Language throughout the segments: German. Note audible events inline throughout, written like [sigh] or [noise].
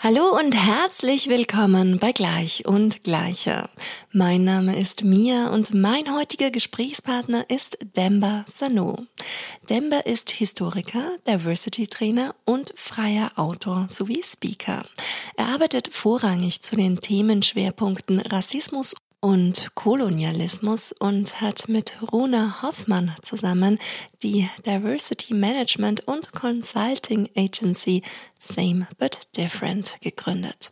Hallo und herzlich willkommen bei Gleich und Gleicher. Mein Name ist Mia und mein heutiger Gesprächspartner ist Demba Sanu. Demba ist Historiker, Diversity Trainer und freier Autor sowie Speaker. Er arbeitet vorrangig zu den Themenschwerpunkten Rassismus und Kolonialismus und hat mit Runa Hoffmann zusammen die Diversity Management und Consulting Agency Same but Different gegründet.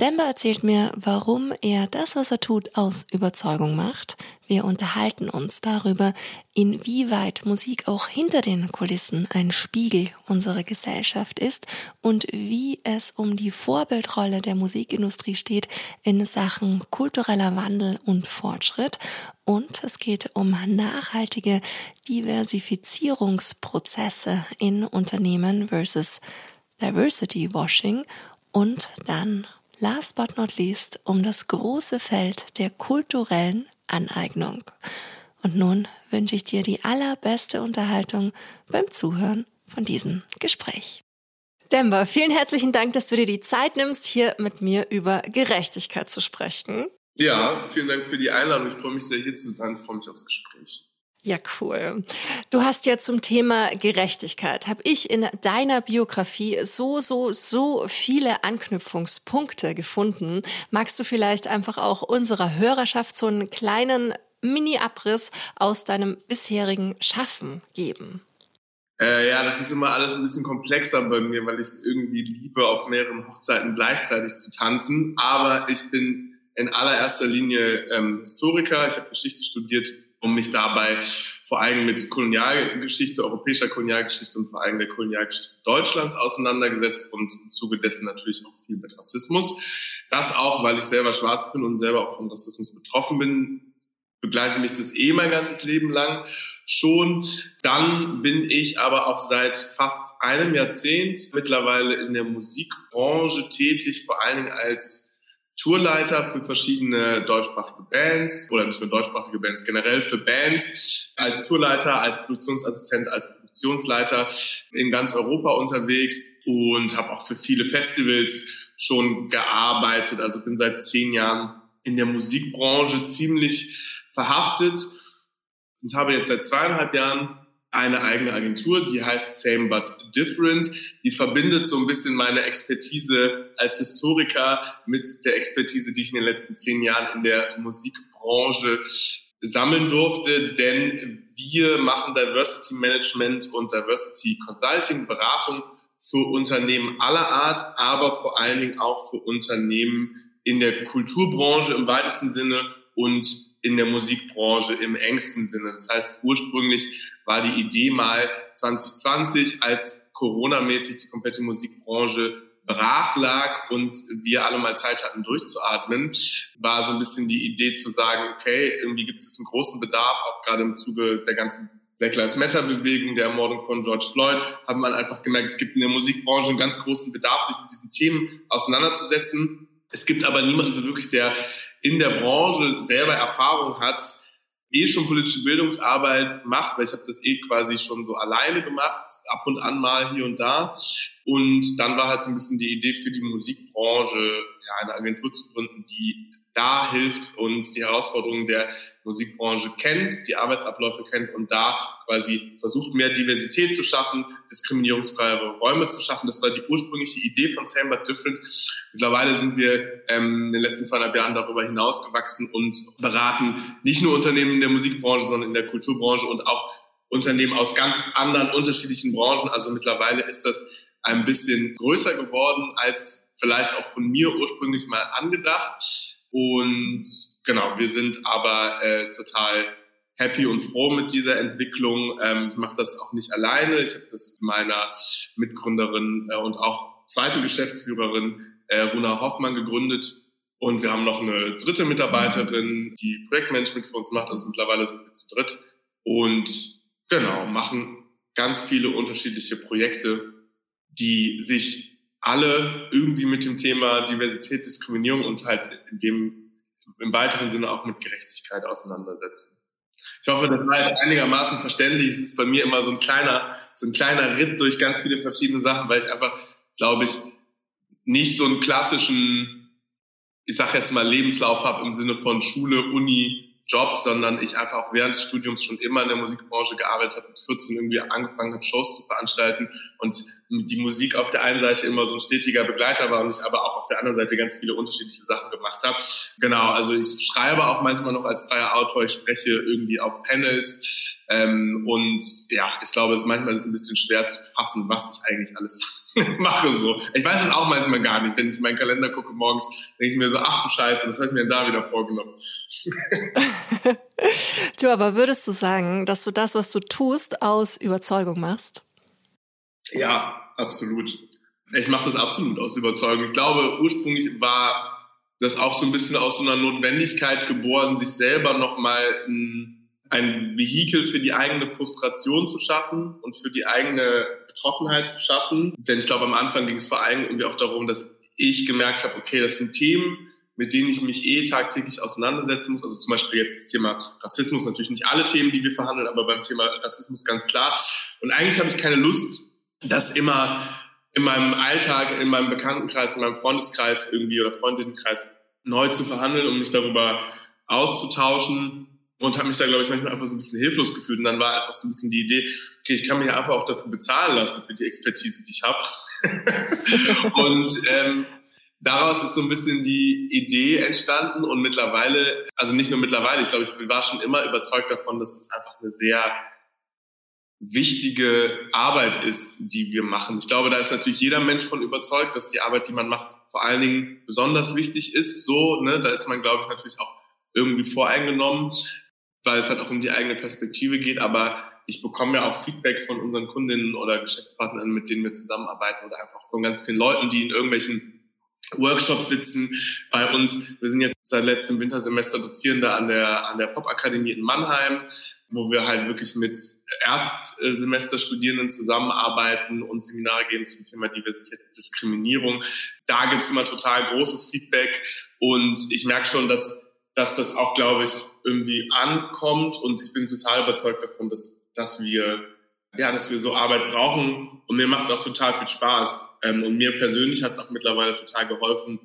Demba erzählt mir, warum er das, was er tut, aus Überzeugung macht. Wir unterhalten uns darüber, inwieweit Musik auch hinter den Kulissen ein Spiegel unserer Gesellschaft ist und wie es um die Vorbildrolle der Musikindustrie steht in Sachen kultureller Wandel und Fortschritt. Und es geht um nachhaltige Diversifizierungsprozesse in Unternehmen versus Diversity Washing und dann, last but not least, um das große Feld der kulturellen Aneignung. Und nun wünsche ich dir die allerbeste Unterhaltung beim Zuhören von diesem Gespräch. Denver, vielen herzlichen Dank, dass du dir die Zeit nimmst, hier mit mir über Gerechtigkeit zu sprechen. Ja, vielen Dank für die Einladung. Ich freue mich sehr, hier zu sein. Ich freue mich aufs Gespräch. Ja, cool. Du hast ja zum Thema Gerechtigkeit, habe ich in deiner Biografie so, so, so viele Anknüpfungspunkte gefunden. Magst du vielleicht einfach auch unserer Hörerschaft so einen kleinen Mini-Abriss aus deinem bisherigen Schaffen geben? Äh, ja, das ist immer alles ein bisschen komplexer bei mir, weil ich es irgendwie liebe, auf mehreren Hochzeiten gleichzeitig zu tanzen. Aber ich bin in allererster Linie ähm, Historiker. Ich habe Geschichte studiert um mich dabei vor allem mit Kolonialgeschichte, europäischer Kolonialgeschichte und vor allem der Kolonialgeschichte Deutschlands auseinandergesetzt und im Zuge dessen natürlich auch viel mit Rassismus. Das auch, weil ich selber schwarz bin und selber auch von Rassismus betroffen bin, begleite mich das eh mein ganzes Leben lang schon. Dann bin ich aber auch seit fast einem Jahrzehnt mittlerweile in der Musikbranche tätig, vor allen Dingen als Tourleiter für verschiedene deutschsprachige Bands oder nicht nur deutschsprachige Bands, generell für Bands als Tourleiter, als Produktionsassistent, als Produktionsleiter in ganz Europa unterwegs und habe auch für viele Festivals schon gearbeitet. Also bin seit zehn Jahren in der Musikbranche ziemlich verhaftet und habe jetzt seit zweieinhalb Jahren eine eigene Agentur, die heißt Same But Different. Die verbindet so ein bisschen meine Expertise als Historiker mit der Expertise, die ich in den letzten zehn Jahren in der Musikbranche sammeln durfte, denn wir machen Diversity Management und Diversity Consulting, Beratung für Unternehmen aller Art, aber vor allen Dingen auch für Unternehmen in der Kulturbranche im weitesten Sinne und in der Musikbranche im engsten Sinne. Das heißt, ursprünglich war die Idee mal 2020, als Corona-mäßig die komplette Musikbranche brach lag und wir alle mal Zeit hatten durchzuatmen, war so ein bisschen die Idee zu sagen, okay, irgendwie gibt es einen großen Bedarf, auch gerade im Zuge der ganzen Black Lives Matter Bewegung, der Ermordung von George Floyd, hat man einfach gemerkt, es gibt in der Musikbranche einen ganz großen Bedarf, sich mit diesen Themen auseinanderzusetzen. Es gibt aber niemanden so wirklich, der in der Branche selber Erfahrung hat, eh schon politische Bildungsarbeit macht, weil ich habe das eh quasi schon so alleine gemacht, ab und an mal hier und da. Und dann war halt so ein bisschen die Idee für die Musikbranche, ja, eine Agentur zu gründen, die da hilft und die Herausforderungen der Musikbranche kennt, die Arbeitsabläufe kennt und da quasi versucht, mehr Diversität zu schaffen, diskriminierungsfreie Räume zu schaffen. Das war die ursprüngliche Idee von Same But Different. Mittlerweile sind wir ähm, in den letzten zweieinhalb Jahren darüber hinausgewachsen und beraten nicht nur Unternehmen in der Musikbranche, sondern in der Kulturbranche und auch Unternehmen aus ganz anderen unterschiedlichen Branchen. Also mittlerweile ist das ein bisschen größer geworden als vielleicht auch von mir ursprünglich mal angedacht. Und genau, wir sind aber äh, total happy und froh mit dieser Entwicklung. Ähm, ich mache das auch nicht alleine. Ich habe das mit meiner Mitgründerin äh, und auch zweiten Geschäftsführerin äh, Runa Hoffmann gegründet. Und wir haben noch eine dritte Mitarbeiterin, die Projektmanagement für uns macht. Also mittlerweile sind wir zu dritt. Und genau, machen ganz viele unterschiedliche Projekte, die sich alle irgendwie mit dem Thema Diversität, Diskriminierung und halt in dem, im weiteren Sinne auch mit Gerechtigkeit auseinandersetzen. Ich hoffe, das war jetzt einigermaßen verständlich. Es ist bei mir immer so ein kleiner, so ein kleiner Ritt durch ganz viele verschiedene Sachen, weil ich einfach, glaube ich, nicht so einen klassischen, ich sag jetzt mal, Lebenslauf habe im Sinne von Schule, Uni, Job, sondern ich einfach auch während des Studiums schon immer in der Musikbranche gearbeitet habe, mit 14 irgendwie angefangen habe, Shows zu veranstalten und die Musik auf der einen Seite immer so ein stetiger Begleiter war und ich aber auch auf der anderen Seite ganz viele unterschiedliche Sachen gemacht habe. Genau, also ich schreibe auch manchmal noch als freier Autor, ich spreche irgendwie auf Panels ähm, und ja, ich glaube, es manchmal ist es ein bisschen schwer zu fassen, was ich eigentlich alles [laughs] mache so. Ich weiß es auch manchmal gar nicht. Wenn ich in meinen Kalender gucke morgens, denke ich mir so, ach du Scheiße, was habe ich mir da wieder vorgenommen? [laughs] du, aber würdest du sagen, dass du das, was du tust, aus Überzeugung machst? Ja, absolut. Ich mache das absolut aus Überzeugung. Ich glaube, ursprünglich war das auch so ein bisschen aus so einer Notwendigkeit geboren, sich selber nochmal ein, ein Vehikel für die eigene Frustration zu schaffen und für die eigene Betroffenheit zu schaffen. Denn ich glaube, am Anfang ging es vor allem irgendwie auch darum, dass ich gemerkt habe, okay, das sind Themen, mit denen ich mich eh tagtäglich auseinandersetzen muss. Also zum Beispiel jetzt das Thema Rassismus, natürlich nicht alle Themen, die wir verhandeln, aber beim Thema Rassismus ganz klar. Und eigentlich habe ich keine Lust, das immer in meinem Alltag, in meinem Bekanntenkreis, in meinem Freundeskreis irgendwie oder Freundinnenkreis neu zu verhandeln, um mich darüber auszutauschen und habe mich da, glaube ich, manchmal einfach so ein bisschen hilflos gefühlt. Und dann war einfach so ein bisschen die Idee, okay, ich kann mich einfach auch dafür bezahlen lassen, für die Expertise, die ich habe. [laughs] und ähm, daraus ist so ein bisschen die Idee entstanden und mittlerweile, also nicht nur mittlerweile, ich glaube, ich war schon immer überzeugt davon, dass es einfach eine sehr wichtige Arbeit ist, die wir machen. Ich glaube, da ist natürlich jeder Mensch von überzeugt, dass die Arbeit, die man macht, vor allen Dingen besonders wichtig ist. So, ne, da ist man, glaube ich, natürlich auch irgendwie voreingenommen weil es halt auch um die eigene Perspektive geht. Aber ich bekomme ja auch Feedback von unseren Kundinnen oder Geschäftspartnern, mit denen wir zusammenarbeiten oder einfach von ganz vielen Leuten, die in irgendwelchen Workshops sitzen bei uns. Wir sind jetzt seit letztem Wintersemester Dozierende an der, an der Popakademie in Mannheim, wo wir halt wirklich mit Erstsemesterstudierenden zusammenarbeiten und Seminare geben zum Thema Diversität und Diskriminierung. Da gibt's immer total großes Feedback und ich merke schon, dass dass das auch, glaube ich, irgendwie ankommt und ich bin total überzeugt davon, dass, dass wir ja, dass wir so Arbeit brauchen und mir macht es auch total viel Spaß ähm, und mir persönlich hat es auch mittlerweile total geholfen,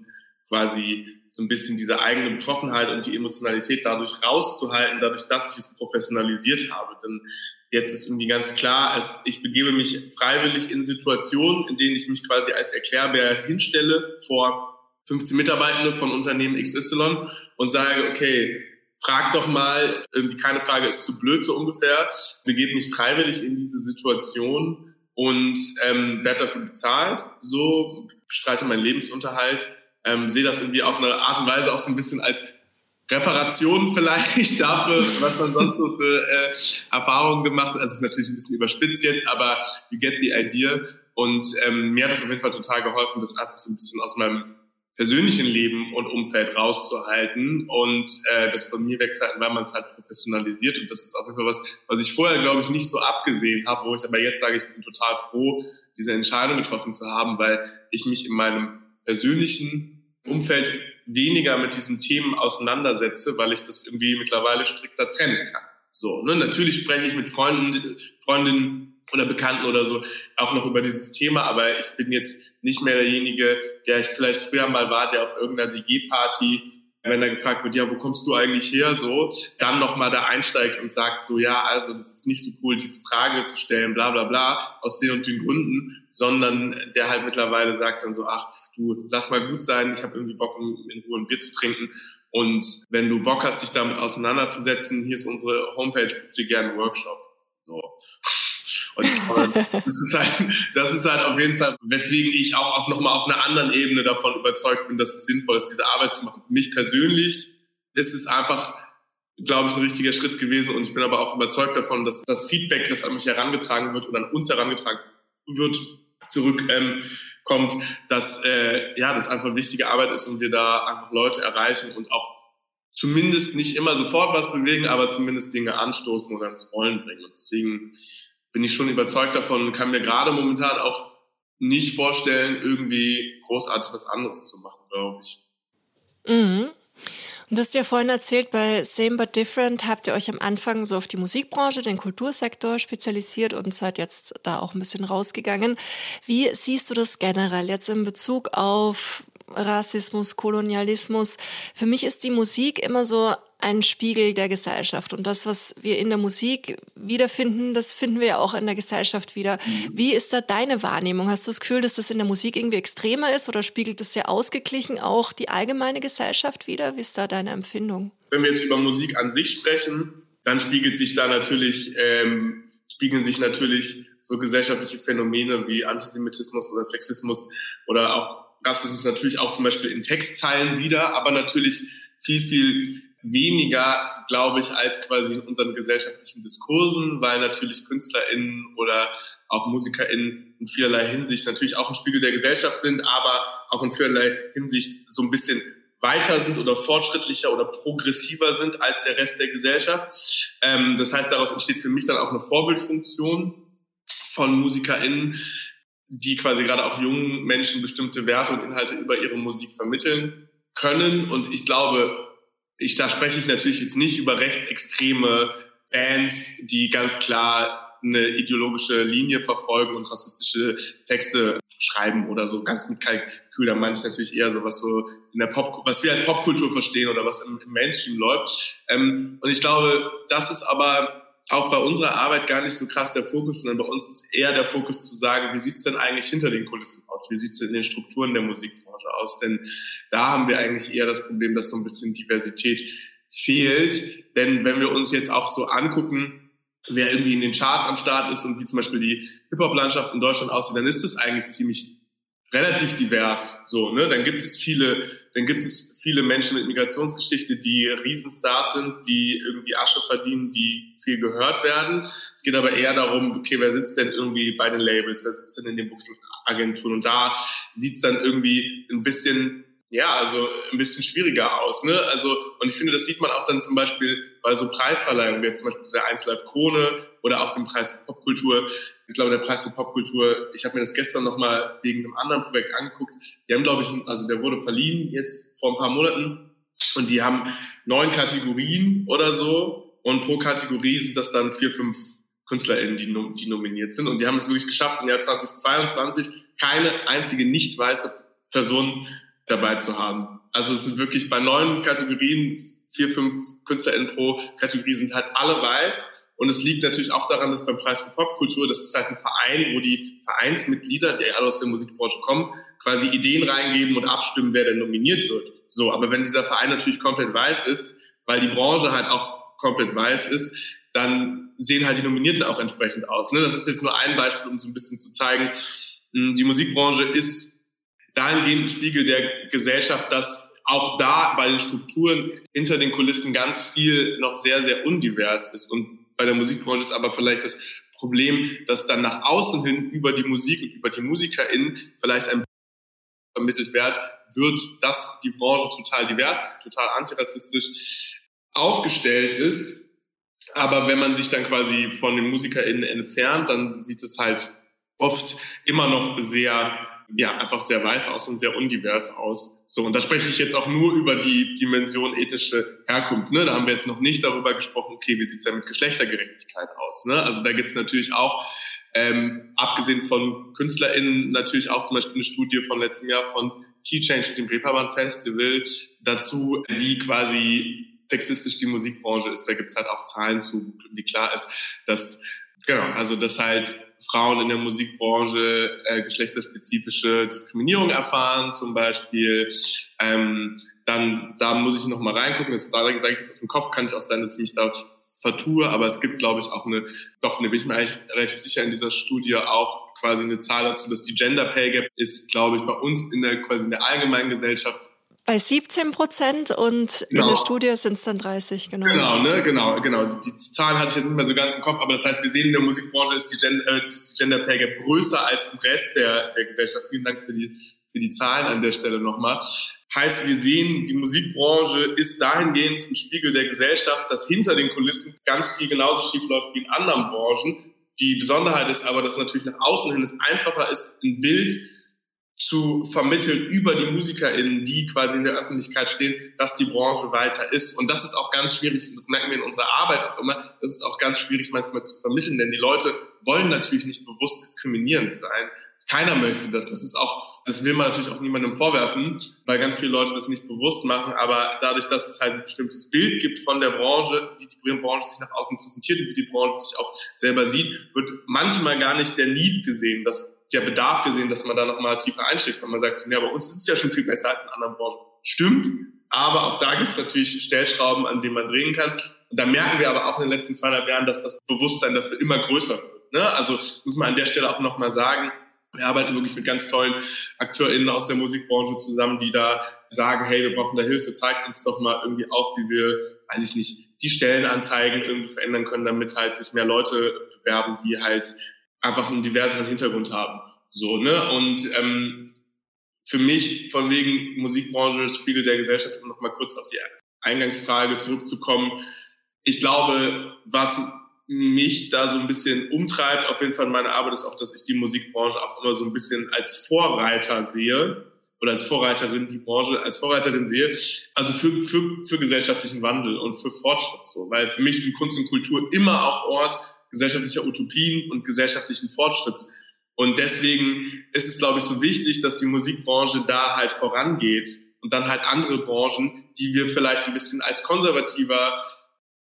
quasi so ein bisschen diese eigene Betroffenheit und die Emotionalität dadurch rauszuhalten, dadurch, dass ich es professionalisiert habe. Denn jetzt ist irgendwie ganz klar, es, ich begebe mich freiwillig in Situationen, in denen ich mich quasi als Erklärbär hinstelle vor 15 Mitarbeitende von Unternehmen XY und sage, okay, frag doch mal, irgendwie keine Frage ist zu blöd so ungefähr, begebe mich freiwillig in diese Situation und ähm, werde dafür bezahlt, so bestreite meinen Lebensunterhalt, ähm, sehe das irgendwie auf eine Art und Weise auch so ein bisschen als Reparation vielleicht [laughs] dafür, was man sonst so für äh, Erfahrungen gemacht hat. Also es ist natürlich ein bisschen überspitzt jetzt, aber you get the idea. Und ähm, mir hat es auf jeden Fall total geholfen, das einfach so ein bisschen aus meinem persönlichen Leben und Umfeld rauszuhalten und äh, das von mir wegzuhalten, weil man es halt professionalisiert. Und das ist auf jeden Fall was, was ich vorher, glaube ich, nicht so abgesehen habe, wo ich aber jetzt sage, ich bin total froh, diese Entscheidung getroffen zu haben, weil ich mich in meinem persönlichen Umfeld weniger mit diesen Themen auseinandersetze, weil ich das irgendwie mittlerweile strikter trennen kann. So, ne? Natürlich spreche ich mit Freunden, Freundinnen oder Bekannten oder so auch noch über dieses Thema, aber ich bin jetzt nicht mehr derjenige, der ich vielleicht früher mal war, der auf irgendeiner DG-Party, wenn er gefragt wird, ja, wo kommst du eigentlich her, so, dann nochmal da einsteigt und sagt so, ja, also das ist nicht so cool, diese Frage zu stellen, bla bla bla, aus den und den Gründen, sondern der halt mittlerweile sagt dann so, ach du, lass mal gut sein, ich habe irgendwie Bock, in Ruhe ein Bier zu trinken und wenn du Bock hast, dich damit auseinanderzusetzen, hier ist unsere Homepage, buch dir gerne einen Workshop. So. Und ich glaube, das ist halt, das ist halt auf jeden Fall, weswegen ich auch, auch nochmal auf einer anderen Ebene davon überzeugt bin, dass es sinnvoll ist, diese Arbeit zu machen. Für mich persönlich ist es einfach, glaube ich, ein richtiger Schritt gewesen und ich bin aber auch überzeugt davon, dass das Feedback, das an mich herangetragen wird oder an uns herangetragen wird, zurückkommt, ähm, dass äh, ja, das einfach wichtige Arbeit ist und wir da einfach Leute erreichen und auch zumindest nicht immer sofort was bewegen, aber zumindest Dinge anstoßen oder ins Rollen bringen. Und deswegen bin ich schon überzeugt davon und kann mir gerade momentan auch nicht vorstellen, irgendwie großartig was anderes zu machen, glaube ich. Mhm. Und du hast ja vorhin erzählt, bei Same But Different habt ihr euch am Anfang so auf die Musikbranche, den Kultursektor spezialisiert und seid jetzt da auch ein bisschen rausgegangen. Wie siehst du das generell jetzt in Bezug auf Rassismus, Kolonialismus? Für mich ist die Musik immer so ein Spiegel der Gesellschaft. Und das, was wir in der Musik wiederfinden, das finden wir ja auch in der Gesellschaft wieder. Mhm. Wie ist da deine Wahrnehmung? Hast du das Gefühl, dass das in der Musik irgendwie extremer ist oder spiegelt das sehr ausgeglichen auch die allgemeine Gesellschaft wieder? Wie ist da deine Empfindung? Wenn wir jetzt über Musik an sich sprechen, dann spiegelt sich da natürlich, ähm, spiegeln sich natürlich so gesellschaftliche Phänomene wie Antisemitismus oder Sexismus oder auch Rassismus natürlich auch zum Beispiel in Textzeilen wieder, aber natürlich viel, viel weniger, glaube ich, als quasi in unseren gesellschaftlichen Diskursen, weil natürlich KünstlerInnen oder auch MusikerInnen in vielerlei Hinsicht natürlich auch ein Spiegel der Gesellschaft sind, aber auch in vielerlei Hinsicht so ein bisschen weiter sind oder fortschrittlicher oder progressiver sind als der Rest der Gesellschaft. Ähm, das heißt, daraus entsteht für mich dann auch eine Vorbildfunktion von MusikerInnen, die quasi gerade auch jungen Menschen bestimmte Werte und Inhalte über ihre Musik vermitteln können. Und ich glaube, ich, da spreche ich natürlich jetzt nicht über rechtsextreme Bands, die ganz klar eine ideologische Linie verfolgen und rassistische Texte schreiben oder so ganz mit Kalkül. Da meine ich natürlich eher so was so in der Pop, was wir als Popkultur verstehen oder was im, im Mainstream läuft. Ähm, und ich glaube, das ist aber auch bei unserer Arbeit gar nicht so krass der Fokus, sondern bei uns ist eher der Fokus zu sagen, wie sieht's denn eigentlich hinter den Kulissen aus? Wie sieht's denn in den Strukturen der Musikbranche aus? Denn da haben wir eigentlich eher das Problem, dass so ein bisschen Diversität fehlt. Denn wenn wir uns jetzt auch so angucken, wer irgendwie in den Charts am Start ist und wie zum Beispiel die Hip-Hop-Landschaft in Deutschland aussieht, dann ist es eigentlich ziemlich relativ divers. So, ne? Dann gibt es viele, dann gibt es viele Menschen mit Migrationsgeschichte, die Riesenstars sind, die irgendwie Asche verdienen, die viel gehört werden. Es geht aber eher darum, okay, wer sitzt denn irgendwie bei den Labels, wer sitzt denn in den Booking-Agenturen? Und da sieht's dann irgendwie ein bisschen ja, also ein bisschen schwieriger aus. Ne? Also, und ich finde, das sieht man auch dann zum Beispiel bei so Preisverleihungen, wie jetzt zum Beispiel der 1 Live Krone oder auch dem Preis für Popkultur. Ich glaube, der Preis für Popkultur, ich habe mir das gestern nochmal wegen einem anderen Projekt angeguckt. Die haben, glaube ich, also der wurde verliehen jetzt vor ein paar Monaten und die haben neun Kategorien oder so und pro Kategorie sind das dann vier, fünf KünstlerInnen, die, die nominiert sind. Und die haben es wirklich geschafft, im Jahr 2022 keine einzige nicht weiße Person dabei zu haben. Also es sind wirklich bei neun Kategorien, vier, fünf KünstlerInnen pro Kategorie sind halt alle weiß. Und es liegt natürlich auch daran, dass beim Preis für Popkultur, das ist halt ein Verein, wo die Vereinsmitglieder, die alle aus der Musikbranche kommen, quasi Ideen reingeben und abstimmen, wer denn nominiert wird. So, aber wenn dieser Verein natürlich komplett weiß ist, weil die Branche halt auch komplett weiß ist, dann sehen halt die Nominierten auch entsprechend aus. Ne? Das ist jetzt nur ein Beispiel, um so ein bisschen zu zeigen, hm, die Musikbranche ist dahingehend Spiegel der Gesellschaft, dass auch da bei den Strukturen hinter den Kulissen ganz viel noch sehr, sehr undivers ist. Und bei der Musikbranche ist aber vielleicht das Problem, dass dann nach außen hin über die Musik und über die MusikerInnen vielleicht ein vermittelt wird, wird, dass die Branche total divers, total antirassistisch aufgestellt ist. Aber wenn man sich dann quasi von den MusikerInnen entfernt, dann sieht es halt oft immer noch sehr ja, einfach sehr weiß aus und sehr undivers aus. So, und da spreche ich jetzt auch nur über die Dimension ethnische Herkunft. Ne? Da haben wir jetzt noch nicht darüber gesprochen, okay, wie sieht's denn mit Geschlechtergerechtigkeit aus? Ne? Also da gibt's natürlich auch, ähm, abgesehen von KünstlerInnen, natürlich auch zum Beispiel eine Studie von letztem Jahr von Key Change, dem Reeperbahn Festival, dazu, wie quasi sexistisch die Musikbranche ist. Da gibt's halt auch Zahlen zu, wie klar ist, dass, genau, also dass halt Frauen in der Musikbranche äh, geschlechterspezifische Diskriminierung erfahren, zum Beispiel. Ähm, dann da muss ich noch mal reingucken. Das sage ich jetzt aus dem Kopf, kann ich auch sein, dass ich mich da vertue, aber es gibt, glaube ich, auch eine, doch, ne, bin ich mir eigentlich relativ sicher in dieser Studie auch quasi eine Zahl dazu, dass die Gender Pay Gap ist, glaube ich, bei uns in der quasi in der allgemeinen Gesellschaft bei 17 Prozent und genau. in der Studie sind es dann 30, genau. Genau, ne, genau, genau. Die, die, Zahlen hatte ich jetzt nicht mehr so ganz im Kopf, aber das heißt, wir sehen in der Musikbranche ist die, Gen äh, ist die Gender Pay Gap größer als im Rest der, der Gesellschaft. Vielen Dank für die, für die Zahlen an der Stelle nochmal. Heißt, wir sehen, die Musikbranche ist dahingehend ein Spiegel der Gesellschaft, dass hinter den Kulissen ganz viel genauso schief läuft wie in anderen Branchen, Die Besonderheit ist aber, dass natürlich nach außen hin es einfacher ist, ein Bild zu vermitteln über die MusikerInnen, die quasi in der Öffentlichkeit stehen, dass die Branche weiter ist. Und das ist auch ganz schwierig, und das merken wir in unserer Arbeit auch immer, das ist auch ganz schwierig manchmal zu vermitteln, denn die Leute wollen natürlich nicht bewusst diskriminierend sein. Keiner möchte das. Das ist auch, das will man natürlich auch niemandem vorwerfen, weil ganz viele Leute das nicht bewusst machen. Aber dadurch, dass es halt ein bestimmtes Bild gibt von der Branche, wie die Branche sich nach außen präsentiert und wie die Branche sich auch selber sieht, wird manchmal gar nicht der Need gesehen, dass der Bedarf gesehen, dass man da nochmal tiefer einsteigt, wenn man sagt, ja, bei uns ist es ja schon viel besser als in anderen Branchen. Stimmt, aber auch da gibt es natürlich Stellschrauben, an denen man drehen kann. Und da merken wir aber auch in den letzten zweieinhalb Jahren, dass das Bewusstsein dafür immer größer wird. Ne? Also muss man an der Stelle auch nochmal sagen, wir arbeiten wirklich mit ganz tollen AkteurInnen aus der Musikbranche zusammen, die da sagen, hey, wir brauchen da Hilfe, zeigt uns doch mal irgendwie auf, wie wir, weiß ich nicht, die Stellenanzeigen irgendwie verändern können, damit halt sich mehr Leute bewerben, die halt einfach einen diverseren Hintergrund haben. So, ne? Und ähm, für mich, von wegen Musikbranche, Spiegel der Gesellschaft, um nochmal kurz auf die Eingangsfrage zurückzukommen. Ich glaube, was mich da so ein bisschen umtreibt, auf jeden Fall in meiner Arbeit, ist auch, dass ich die Musikbranche auch immer so ein bisschen als Vorreiter sehe oder als Vorreiterin die Branche als Vorreiterin sehe, also für, für, für gesellschaftlichen Wandel und für Fortschritt so. Weil für mich sind Kunst und Kultur immer auch Ort gesellschaftlicher Utopien und gesellschaftlichen Fortschritts. Und deswegen ist es, glaube ich, so wichtig, dass die Musikbranche da halt vorangeht und dann halt andere Branchen, die wir vielleicht ein bisschen als konservativer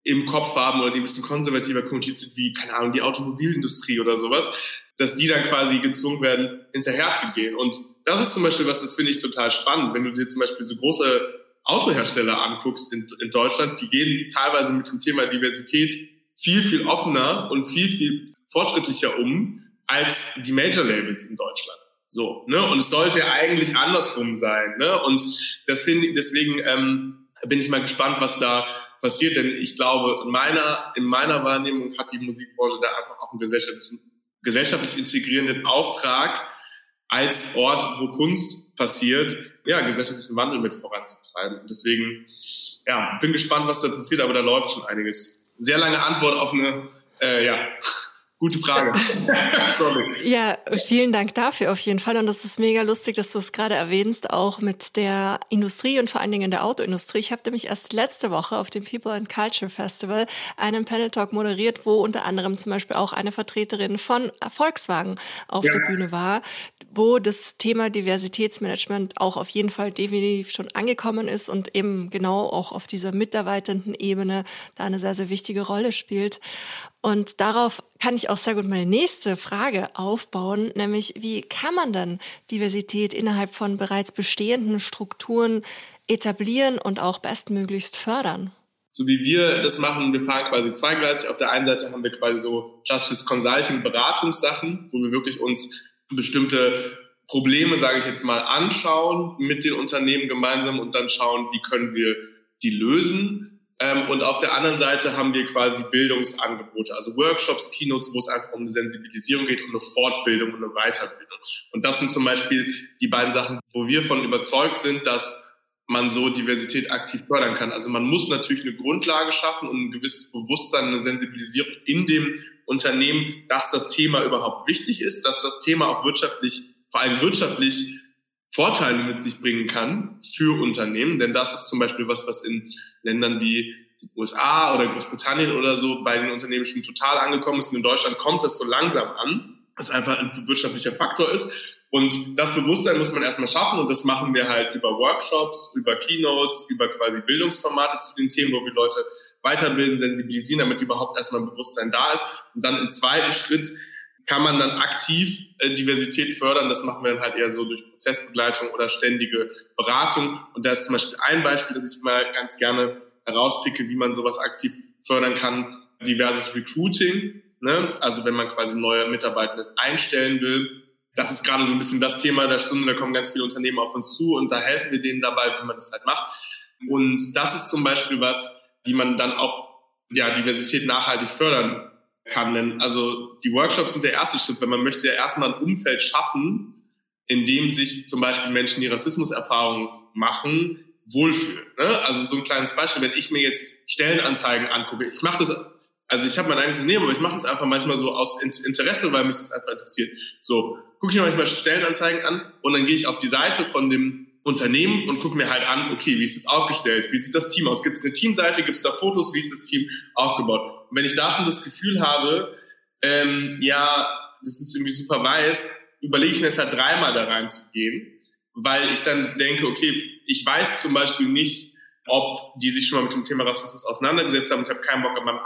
im Kopf haben oder die ein bisschen konservativer konnotiert sind, wie, keine Ahnung, die Automobilindustrie oder sowas, dass die dann quasi gezwungen werden, hinterherzugehen. Und das ist zum Beispiel was, das finde ich total spannend. Wenn du dir zum Beispiel so große Autohersteller anguckst in, in Deutschland, die gehen teilweise mit dem Thema Diversität viel, viel offener und viel, viel fortschrittlicher um als die Major Labels in Deutschland. So, ne? Und es sollte ja eigentlich andersrum sein, ne? Und das finde deswegen ähm, bin ich mal gespannt, was da passiert, denn ich glaube, in meiner, in meiner Wahrnehmung hat die Musikbranche da einfach auch einen gesellschaftlichen, gesellschaftlich integrierenden Auftrag, als Ort, wo Kunst passiert, ja, gesellschaftlichen Wandel mit voranzutreiben. Und deswegen, ja, bin gespannt, was da passiert, aber da läuft schon einiges. Sehr lange Antwort auf eine, äh, ja, Gute Frage. [laughs] Sorry. Ja, vielen Dank dafür auf jeden Fall. Und das ist mega lustig, dass du es gerade erwähnst, auch mit der Industrie und vor allen Dingen der Autoindustrie. Ich habe nämlich erst letzte Woche auf dem People and Culture Festival einen Panel Talk moderiert, wo unter anderem zum Beispiel auch eine Vertreterin von Volkswagen auf ja. der Bühne war, wo das Thema Diversitätsmanagement auch auf jeden Fall definitiv schon angekommen ist und eben genau auch auf dieser mitarbeitenden Ebene da eine sehr, sehr wichtige Rolle spielt. Und darauf kann ich auch sehr gut meine nächste Frage aufbauen, nämlich wie kann man dann Diversität innerhalb von bereits bestehenden Strukturen etablieren und auch bestmöglichst fördern? So wie wir das machen, wir fahren quasi zweigleisig. Auf der einen Seite haben wir quasi so klassisches Consulting, Beratungssachen, wo wir wirklich uns bestimmte Probleme, sage ich jetzt mal, anschauen mit den Unternehmen gemeinsam und dann schauen, wie können wir die lösen. Ähm, und auf der anderen Seite haben wir quasi Bildungsangebote, also Workshops, Keynotes, wo es einfach um eine Sensibilisierung geht, um eine Fortbildung und eine Weiterbildung. Und das sind zum Beispiel die beiden Sachen, wo wir von überzeugt sind, dass man so Diversität aktiv fördern kann. Also man muss natürlich eine Grundlage schaffen und ein gewisses Bewusstsein, eine Sensibilisierung in dem Unternehmen, dass das Thema überhaupt wichtig ist, dass das Thema auch wirtschaftlich, vor allem wirtschaftlich Vorteile mit sich bringen kann für Unternehmen. Denn das ist zum Beispiel was, was in Ländern wie die USA oder Großbritannien oder so bei den Unternehmen schon total angekommen ist. Und in Deutschland kommt das so langsam an, was einfach ein wirtschaftlicher Faktor ist. Und das Bewusstsein muss man erstmal schaffen und das machen wir halt über Workshops, über Keynotes, über quasi Bildungsformate zu den Themen, wo wir Leute weiterbilden, sensibilisieren, damit überhaupt erstmal ein Bewusstsein da ist. Und dann im zweiten Schritt kann man dann aktiv äh, Diversität fördern. Das machen wir dann halt eher so durch Prozessbegleitung oder ständige Beratung. Und da ist zum Beispiel ein Beispiel, das ich mal ganz gerne herauspicke, wie man sowas aktiv fördern kann. Diverses Recruiting. Ne? Also wenn man quasi neue Mitarbeitende einstellen will. Das ist gerade so ein bisschen das Thema der Stunde. Da kommen ganz viele Unternehmen auf uns zu und da helfen wir denen dabei, wie man das halt macht. Und das ist zum Beispiel was, wie man dann auch ja, Diversität nachhaltig fördern kann. Denn also die Workshops sind der erste Schritt, weil man möchte ja erstmal ein Umfeld schaffen, in dem sich zum Beispiel Menschen, die Rassismuserfahrungen machen, wohlfühlen. Ne? Also so ein kleines Beispiel, wenn ich mir jetzt Stellenanzeigen angucke, ich mache das Also ich habe mein eigenes Unternehmen, aber ich mache das einfach manchmal so aus Interesse, weil mich das einfach interessiert. So, gucke ich mir manchmal Stellenanzeigen an und dann gehe ich auf die Seite von dem Unternehmen und gucke mir halt an, okay, wie ist das aufgestellt? Wie sieht das Team aus? Gibt es eine Teamseite? Gibt es da Fotos? Wie ist das Team aufgebaut? Und wenn ich da schon das Gefühl habe, ähm, ja, das ist irgendwie super weiß, überlege ich mir es halt dreimal da reinzugehen, weil ich dann denke, okay, ich weiß zum Beispiel nicht, ob die sich schon mal mit dem Thema Rassismus auseinandergesetzt haben. Ich habe keinen Bock an meinem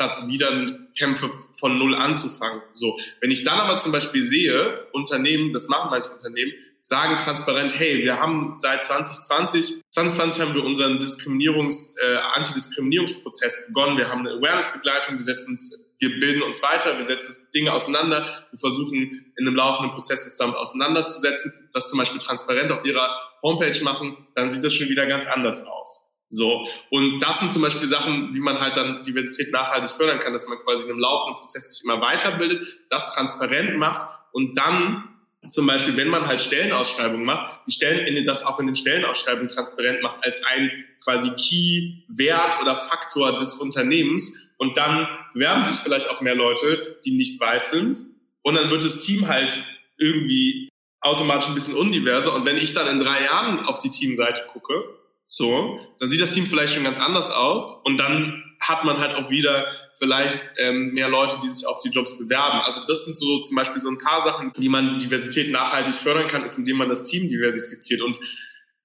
Arbeitsplatz wieder Kämpfe von null anzufangen. So, wenn ich dann aber zum Beispiel sehe, Unternehmen, das machen manche Unternehmen, sagen transparent, hey, wir haben seit 2020, 2020 haben wir unseren Diskriminierungs, äh, Antidiskriminierungsprozess begonnen. Wir haben eine Awareness-Begleitung, wir setzen uns wir bilden uns weiter, wir setzen Dinge auseinander, wir versuchen in einem laufenden Prozess uns damit auseinanderzusetzen, das zum Beispiel transparent auf ihrer Homepage machen, dann sieht das schon wieder ganz anders aus. So. Und das sind zum Beispiel Sachen, wie man halt dann Diversität nachhaltig fördern kann, dass man quasi in einem laufenden Prozess sich immer weiterbildet, das transparent macht und dann zum Beispiel, wenn man halt Stellenausschreibungen macht, die Stellen in das auch in den Stellenausschreibungen transparent macht als ein quasi Key-Wert oder Faktor des Unternehmens und dann bewerben sich vielleicht auch mehr Leute, die nicht weiß sind. Und dann wird das Team halt irgendwie automatisch ein bisschen undiverser. Und wenn ich dann in drei Jahren auf die Teamseite gucke, so, dann sieht das Team vielleicht schon ganz anders aus. Und dann hat man halt auch wieder vielleicht ähm, mehr Leute, die sich auf die Jobs bewerben. Also das sind so zum Beispiel so ein paar Sachen, die man Diversität nachhaltig fördern kann, ist, indem man das Team diversifiziert. Und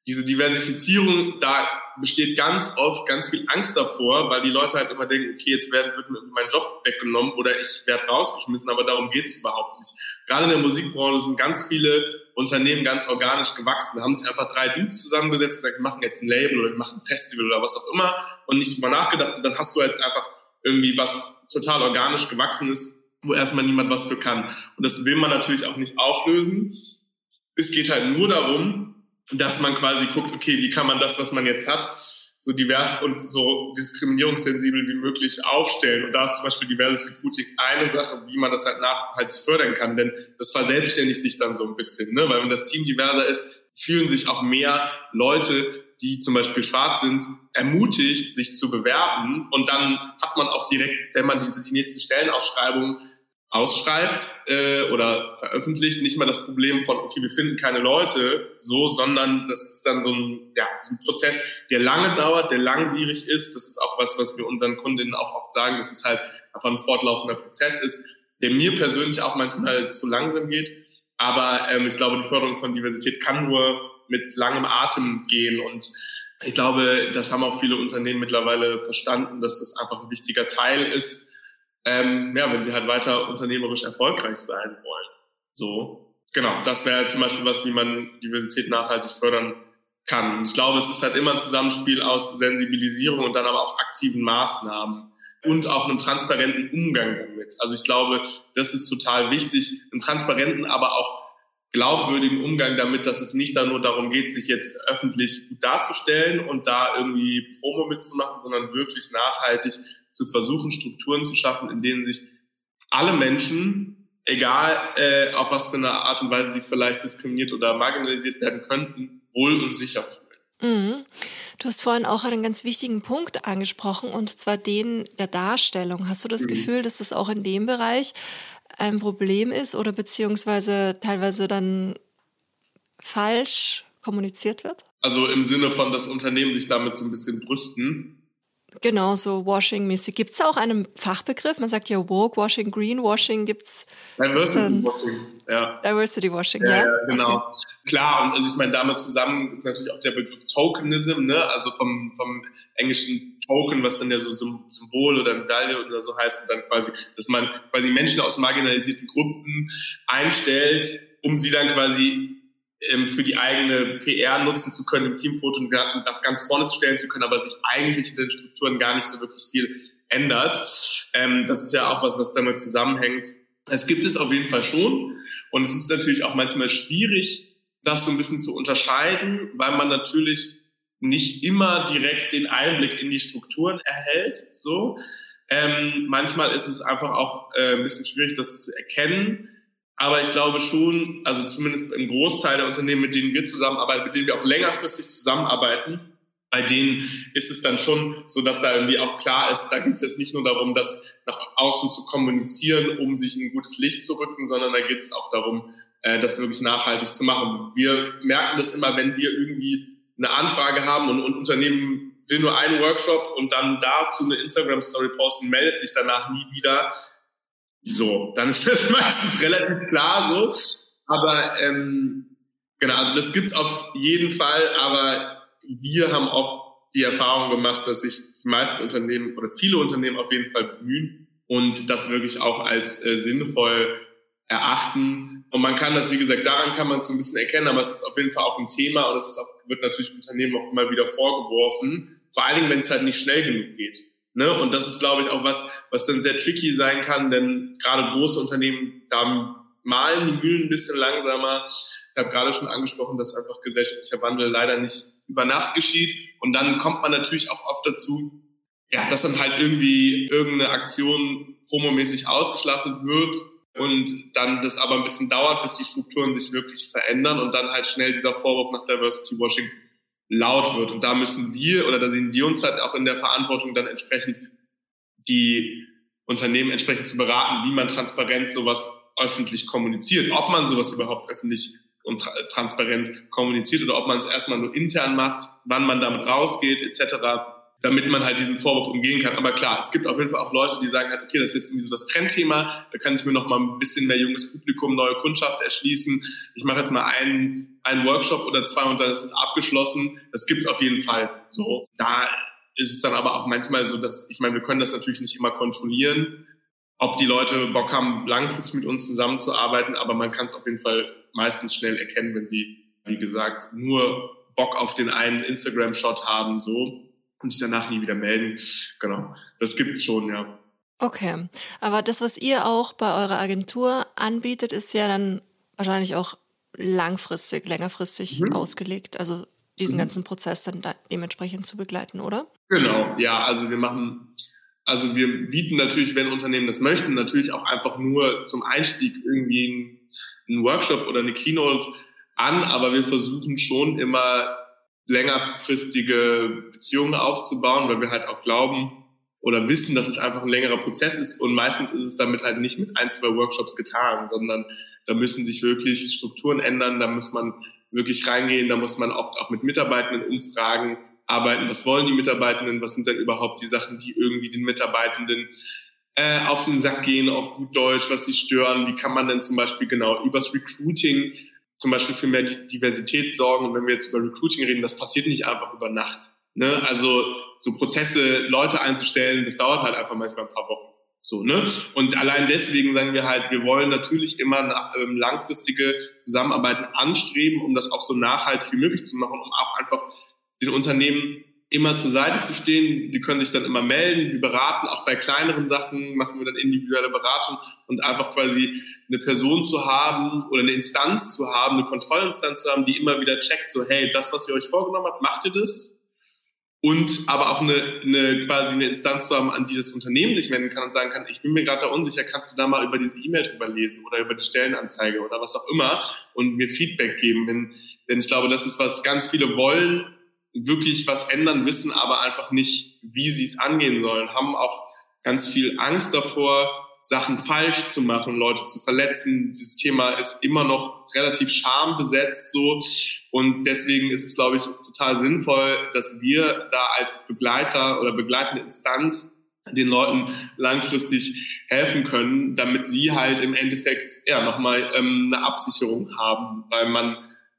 diese Diversifizierung, da besteht ganz oft ganz viel Angst davor, weil die Leute halt immer denken, okay, jetzt werden, wird mir mein Job weggenommen oder ich werde rausgeschmissen, aber darum geht's überhaupt nicht. Gerade in der Musikbranche sind ganz viele Unternehmen ganz organisch gewachsen, da haben sich einfach drei Dudes zusammengesetzt, gesagt, wir machen jetzt ein Label oder wir machen ein Festival oder was auch immer und nicht drüber nachgedacht und dann hast du jetzt einfach irgendwie was total organisch gewachsen ist, wo erstmal niemand was für kann. Und das will man natürlich auch nicht auflösen. Es geht halt nur darum, dass man quasi guckt, okay, wie kann man das, was man jetzt hat, so divers und so diskriminierungssensibel wie möglich aufstellen. Und da ist zum Beispiel diverses Recruiting eine Sache, wie man das halt nachhaltig fördern kann. Denn das verselbstständigt sich dann so ein bisschen, ne? weil wenn das Team diverser ist, fühlen sich auch mehr Leute, die zum Beispiel schwarz sind, ermutigt, sich zu bewerben. Und dann hat man auch direkt, wenn man die, die nächsten Stellenausschreibungen ausschreibt äh, oder veröffentlicht, nicht mal das Problem von, okay, wir finden keine Leute so, sondern das ist dann so ein, ja, so ein Prozess, der lange dauert, der langwierig ist. Das ist auch was, was wir unseren Kundinnen auch oft sagen, dass es halt einfach ein fortlaufender Prozess ist, der mir persönlich auch manchmal zu langsam geht. Aber ähm, ich glaube, die Förderung von Diversität kann nur mit langem Atem gehen und ich glaube, das haben auch viele Unternehmen mittlerweile verstanden, dass das einfach ein wichtiger Teil ist, ähm, ja, wenn sie halt weiter unternehmerisch erfolgreich sein wollen. So, genau, das wäre halt zum Beispiel was, wie man Diversität nachhaltig fördern kann. Ich glaube, es ist halt immer ein Zusammenspiel aus Sensibilisierung und dann aber auch aktiven Maßnahmen und auch einem transparenten Umgang damit. Also ich glaube, das ist total wichtig, einen transparenten, aber auch glaubwürdigen Umgang damit, dass es nicht da nur darum geht, sich jetzt öffentlich gut darzustellen und da irgendwie Promo mitzumachen, sondern wirklich nachhaltig zu versuchen, Strukturen zu schaffen, in denen sich alle Menschen, egal äh, auf was für eine Art und Weise sie vielleicht diskriminiert oder marginalisiert werden könnten, wohl und sicher fühlen. Mhm. Du hast vorhin auch einen ganz wichtigen Punkt angesprochen, und zwar den der Darstellung. Hast du das mhm. Gefühl, dass das auch in dem Bereich ein Problem ist oder beziehungsweise teilweise dann falsch kommuniziert wird? Also im Sinne von, dass Unternehmen sich damit so ein bisschen brüsten. Genau, so Washing-mäßig. Gibt es auch einen Fachbegriff? Man sagt ja Woke Washing, Greenwashing. Gibt es Diversity Washing, ja. Diversity Washing, ja. Ja, genau. Okay. Klar, und also ich meine, damit zusammen ist natürlich auch der Begriff Tokenism, ne? also vom, vom englischen Token, was dann ja so Symbol oder Medaille oder so heißt, und dann quasi, dass man quasi Menschen aus marginalisierten Gruppen einstellt, um sie dann quasi ähm, für die eigene PR nutzen zu können, im Teamfoto und ganz vorne stellen zu können, aber sich eigentlich in den Strukturen gar nicht so wirklich viel ändert. Ähm, das ist ja auch was, was damit zusammenhängt. Es gibt es auf jeden Fall schon. Und es ist natürlich auch manchmal schwierig, das so ein bisschen zu unterscheiden, weil man natürlich nicht immer direkt den Einblick in die Strukturen erhält. So. Ähm, manchmal ist es einfach auch äh, ein bisschen schwierig, das zu erkennen. Aber ich glaube schon, also zumindest im Großteil der Unternehmen, mit denen wir zusammenarbeiten, mit denen wir auch längerfristig zusammenarbeiten, bei denen ist es dann schon so, dass da irgendwie auch klar ist, da geht es jetzt nicht nur darum, das nach außen zu kommunizieren, um sich ein gutes Licht zu rücken, sondern da geht es auch darum, äh, das wirklich nachhaltig zu machen. Wir merken das immer, wenn wir irgendwie eine Anfrage haben und ein Unternehmen will nur einen Workshop und dann dazu eine Instagram-Story posten, meldet sich danach nie wieder. So, dann ist das [laughs] meistens relativ klar so. Aber ähm, genau, also das gibt's auf jeden Fall, aber wir haben oft die Erfahrung gemacht, dass sich die meisten Unternehmen oder viele Unternehmen auf jeden Fall bemühen und das wirklich auch als äh, sinnvoll erachten. Und man kann das, wie gesagt, daran kann man so ein bisschen erkennen, aber es ist auf jeden Fall auch ein Thema und es ist auch, wird natürlich Unternehmen auch immer wieder vorgeworfen, vor allen Dingen, wenn es halt nicht schnell genug geht. Ne? Und das ist, glaube ich, auch was, was dann sehr tricky sein kann, denn gerade große Unternehmen, da malen die Mühlen ein bisschen langsamer. Ich habe gerade schon angesprochen, dass einfach gesellschaftlicher Wandel leider nicht über Nacht geschieht. Und dann kommt man natürlich auch oft dazu, ja, dass dann halt irgendwie irgendeine Aktion promomäßig ausgeschlachtet wird und dann das aber ein bisschen dauert, bis die Strukturen sich wirklich verändern und dann halt schnell dieser Vorwurf nach Diversity Washing laut wird. Und da müssen wir oder da sehen wir uns halt auch in der Verantwortung dann entsprechend die Unternehmen entsprechend zu beraten, wie man transparent sowas öffentlich kommuniziert, ob man sowas überhaupt öffentlich und tra transparent kommuniziert oder ob man es erstmal nur intern macht, wann man damit rausgeht etc damit man halt diesen Vorwurf umgehen kann. Aber klar, es gibt auf jeden Fall auch Leute, die sagen halt, okay, das ist jetzt irgendwie so das Trendthema, da kann ich mir noch mal ein bisschen mehr junges Publikum, neue Kundschaft erschließen. Ich mache jetzt mal einen, einen Workshop oder zwei und dann ist es abgeschlossen. Das gibt's auf jeden Fall so. Da ist es dann aber auch manchmal so, dass, ich meine, wir können das natürlich nicht immer kontrollieren, ob die Leute Bock haben, langfristig mit uns zusammenzuarbeiten, aber man kann es auf jeden Fall meistens schnell erkennen, wenn sie, wie gesagt, nur Bock auf den einen Instagram-Shot haben, so und sich danach nie wieder melden. Genau, das gibt's schon, ja. Okay, aber das, was ihr auch bei eurer Agentur anbietet, ist ja dann wahrscheinlich auch langfristig, längerfristig mhm. ausgelegt. Also diesen mhm. ganzen Prozess dann da dementsprechend zu begleiten, oder? Genau, ja, also wir machen, also wir bieten natürlich, wenn Unternehmen das möchten, natürlich auch einfach nur zum Einstieg irgendwie einen Workshop oder eine Keynote an, aber wir versuchen schon immer längerfristige Beziehungen aufzubauen, weil wir halt auch glauben oder wissen, dass es einfach ein längerer Prozess ist. Und meistens ist es damit halt nicht mit ein, zwei Workshops getan, sondern da müssen sich wirklich Strukturen ändern, da muss man wirklich reingehen, da muss man oft auch mit Mitarbeitenden umfragen, arbeiten, was wollen die Mitarbeitenden, was sind denn überhaupt die Sachen, die irgendwie den Mitarbeitenden äh, auf den Sack gehen, auf gut Deutsch, was sie stören, wie kann man denn zum Beispiel genau übers Recruiting zum Beispiel für mehr Diversität sorgen. Und wenn wir jetzt über Recruiting reden, das passiert nicht einfach über Nacht. Ne? Also so Prozesse, Leute einzustellen, das dauert halt einfach manchmal ein paar Wochen. So, ne? Und allein deswegen sagen wir halt, wir wollen natürlich immer ähm, langfristige Zusammenarbeiten anstreben, um das auch so nachhaltig wie möglich zu machen, um auch einfach den Unternehmen immer zur Seite zu stehen. Die können sich dann immer melden. Wir beraten auch bei kleineren Sachen, machen wir dann individuelle Beratung und einfach quasi eine Person zu haben oder eine Instanz zu haben, eine Kontrollinstanz zu haben, die immer wieder checkt, so hey, das, was ihr euch vorgenommen habt, macht ihr das? Und aber auch eine, eine quasi eine Instanz zu haben, an die das Unternehmen sich wenden kann und sagen kann, ich bin mir gerade da unsicher, kannst du da mal über diese E-Mail drüber lesen oder über die Stellenanzeige oder was auch immer und mir Feedback geben. Denn, denn ich glaube, das ist, was ganz viele wollen, wirklich was ändern, wissen aber einfach nicht, wie sie es angehen sollen, haben auch ganz viel Angst davor, Sachen falsch zu machen, Leute zu verletzen. Dieses Thema ist immer noch relativ schambesetzt so und deswegen ist es, glaube ich, total sinnvoll, dass wir da als Begleiter oder begleitende Instanz den Leuten langfristig helfen können, damit sie halt im Endeffekt ja nochmal ähm, eine Absicherung haben, weil man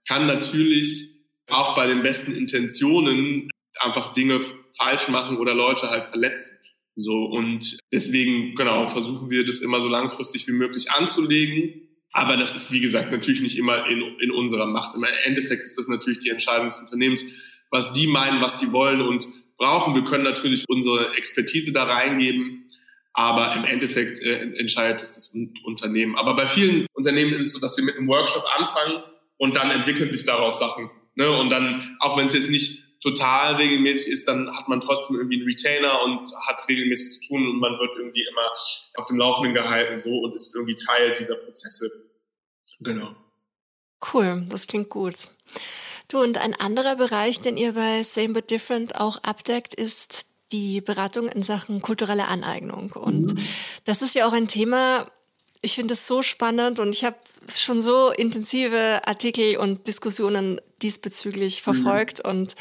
kann natürlich auch bei den besten Intentionen einfach Dinge falsch machen oder Leute halt verletzen. So und deswegen genau versuchen wir das immer so langfristig wie möglich anzulegen. Aber das ist wie gesagt natürlich nicht immer in, in unserer Macht. Im Endeffekt ist das natürlich die Entscheidung des Unternehmens, was die meinen, was die wollen und brauchen. Wir können natürlich unsere Expertise da reingeben, aber im Endeffekt äh, entscheidet es das Unternehmen. Aber bei vielen Unternehmen ist es so, dass wir mit einem Workshop anfangen und dann entwickeln sich daraus Sachen. Ne? Und dann, auch wenn es jetzt nicht total regelmäßig ist, dann hat man trotzdem irgendwie einen Retainer und hat regelmäßig zu tun und man wird irgendwie immer auf dem Laufenden gehalten so und ist irgendwie Teil dieser Prozesse. Genau. Cool, das klingt gut. Du, und ein anderer Bereich, den ihr bei Same But Different auch abdeckt, ist die Beratung in Sachen kulturelle Aneignung. Und mhm. das ist ja auch ein Thema, ich finde es so spannend und ich habe schon so intensive Artikel und Diskussionen diesbezüglich mhm. verfolgt mhm. und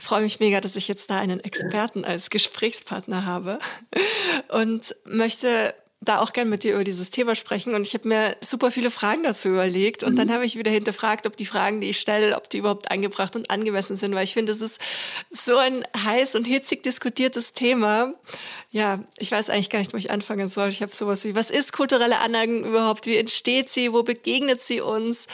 freue mich mega, dass ich jetzt da einen Experten als Gesprächspartner habe [laughs] und möchte da auch gern mit dir über dieses Thema sprechen und ich habe mir super viele Fragen dazu überlegt und mhm. dann habe ich wieder hinterfragt, ob die Fragen, die ich stelle, ob die überhaupt angebracht und angemessen sind, weil ich finde, es ist so ein heiß und hitzig diskutiertes Thema. Ja, ich weiß eigentlich gar nicht, wo ich anfangen soll. Ich habe sowas wie, was ist kulturelle Aneignung überhaupt? Wie entsteht sie? Wo begegnet sie uns?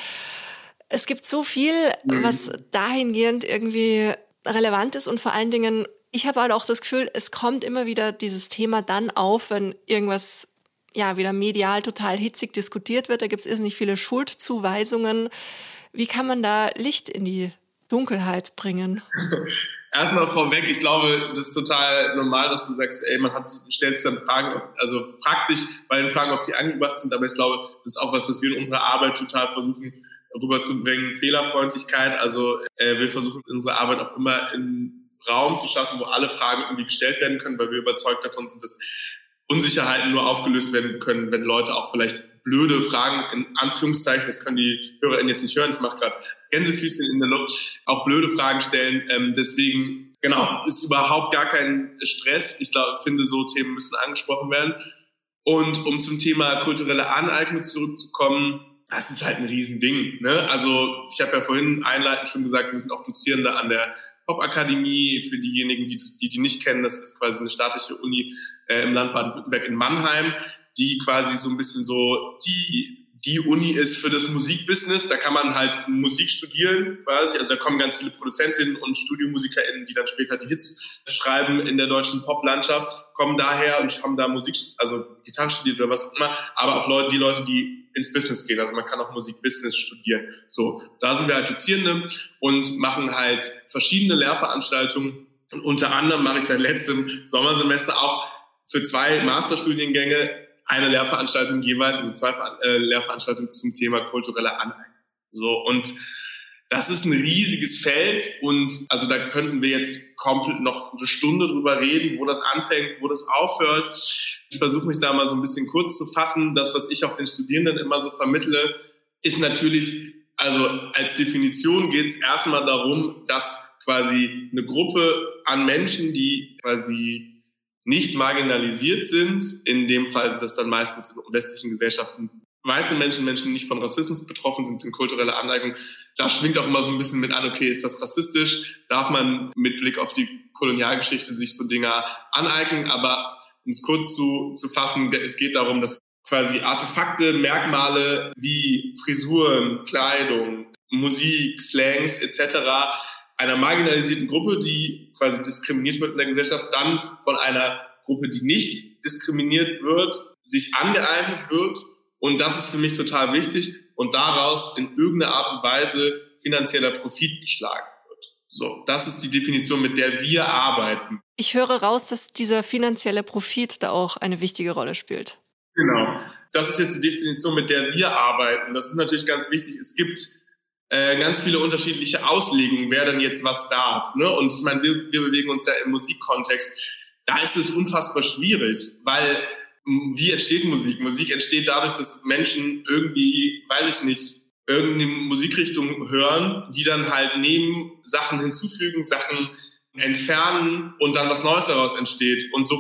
Es gibt so viel, mhm. was dahingehend irgendwie relevant ist und vor allen Dingen ich habe halt auch das Gefühl, es kommt immer wieder dieses Thema dann auf, wenn irgendwas ja wieder medial total hitzig diskutiert wird. Da gibt es nicht viele Schuldzuweisungen. Wie kann man da Licht in die Dunkelheit bringen? [laughs] Erstmal vorweg, ich glaube, das ist total normal, dass du sagst, ey, man hat sich, stellt sich dann Fragen, also fragt sich bei den Fragen, ob die angebracht sind, aber ich glaube, das ist auch was, was wir in unserer Arbeit total versuchen rüberzubringen. Fehlerfreundlichkeit, also äh, wir versuchen unsere Arbeit auch immer in Raum zu schaffen, wo alle Fragen irgendwie gestellt werden können, weil wir überzeugt davon sind, dass Unsicherheiten nur aufgelöst werden können, wenn Leute auch vielleicht blöde Fragen, in Anführungszeichen, das können die HörerInnen jetzt nicht hören, ich mache gerade Gänsefüßchen in der Luft, auch blöde Fragen stellen. Ähm, deswegen, genau, ist überhaupt gar kein Stress. Ich glaube, finde, so Themen müssen angesprochen werden. Und um zum Thema kulturelle Aneignung zurückzukommen, das ist halt ein Riesending. Ne? Also ich habe ja vorhin einleitend schon gesagt, wir sind auch Dozierende an der Popakademie. Für diejenigen, die, das, die die nicht kennen, das ist quasi eine staatliche Uni äh, im Land Baden-Württemberg in Mannheim, die quasi so ein bisschen so die die Uni ist für das Musikbusiness. Da kann man halt Musik studieren quasi. Also da kommen ganz viele Produzentinnen und StudiomusikerInnen, die dann später die Hits schreiben in der deutschen Poplandschaft, kommen daher und haben da Musik, also Gitarre studiert oder was auch immer. Aber auch Leute, die Leute, die ins Business gehen. Also man kann auch Musikbusiness studieren. So, da sind wir halt Dozierende und machen halt verschiedene Lehrveranstaltungen. Und unter anderem mache ich seit letztem Sommersemester auch für zwei Masterstudiengänge eine Lehrveranstaltung jeweils, also zwei äh, Lehrveranstaltungen zum Thema kulturelle Aneignung. So, und das ist ein riesiges Feld und also da könnten wir jetzt komplett noch eine Stunde drüber reden, wo das anfängt, wo das aufhört. Ich versuche mich da mal so ein bisschen kurz zu fassen. Das, was ich auch den Studierenden immer so vermittle, ist natürlich, also als Definition geht es erstmal darum, dass quasi eine Gruppe an Menschen, die quasi nicht marginalisiert sind. In dem Fall sind das dann meistens in westlichen Gesellschaften weiße Menschen, Menschen, die nicht von Rassismus betroffen sind, in kulturelle Aneignung. Da schwingt auch immer so ein bisschen mit an, okay, ist das rassistisch? Darf man mit Blick auf die Kolonialgeschichte sich so Dinge aneignen? Aber um es kurz zu, zu fassen, es geht darum, dass quasi Artefakte, Merkmale wie Frisuren, Kleidung, Musik, Slangs etc einer marginalisierten Gruppe, die quasi diskriminiert wird in der Gesellschaft, dann von einer Gruppe, die nicht diskriminiert wird, sich angeeignet wird. Und das ist für mich total wichtig und daraus in irgendeiner Art und Weise finanzieller Profit geschlagen wird. So, das ist die Definition, mit der wir arbeiten. Ich höre raus, dass dieser finanzielle Profit da auch eine wichtige Rolle spielt. Genau. Das ist jetzt die Definition, mit der wir arbeiten. Das ist natürlich ganz wichtig. Es gibt äh, ganz viele unterschiedliche Auslegungen, wer denn jetzt was darf. Ne? Und ich meine, wir, wir bewegen uns ja im Musikkontext. Da ist es unfassbar schwierig, weil wie entsteht Musik? Musik entsteht dadurch, dass Menschen irgendwie, weiß ich nicht, irgendeine Musikrichtung hören, die dann halt neben Sachen hinzufügen, Sachen entfernen und dann was Neues daraus entsteht. Und so,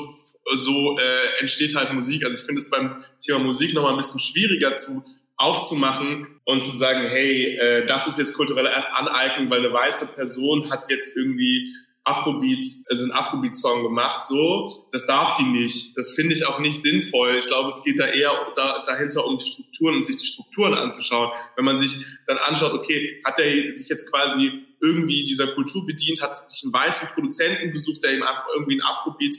so äh, entsteht halt Musik. Also ich finde es beim Thema Musik nochmal ein bisschen schwieriger zu aufzumachen und zu sagen, hey, äh, das ist jetzt kulturelle Aneignung, weil eine weiße Person hat jetzt irgendwie Afrobeats, also einen Afrobeat-Song gemacht, so, das darf die nicht. Das finde ich auch nicht sinnvoll. Ich glaube, es geht da eher da, dahinter um die Strukturen und sich die Strukturen anzuschauen. Wenn man sich dann anschaut, okay, hat er sich jetzt quasi irgendwie dieser Kultur bedient, hat sich einen weißen Produzenten besucht, der ihm einfach irgendwie einen Afrobeat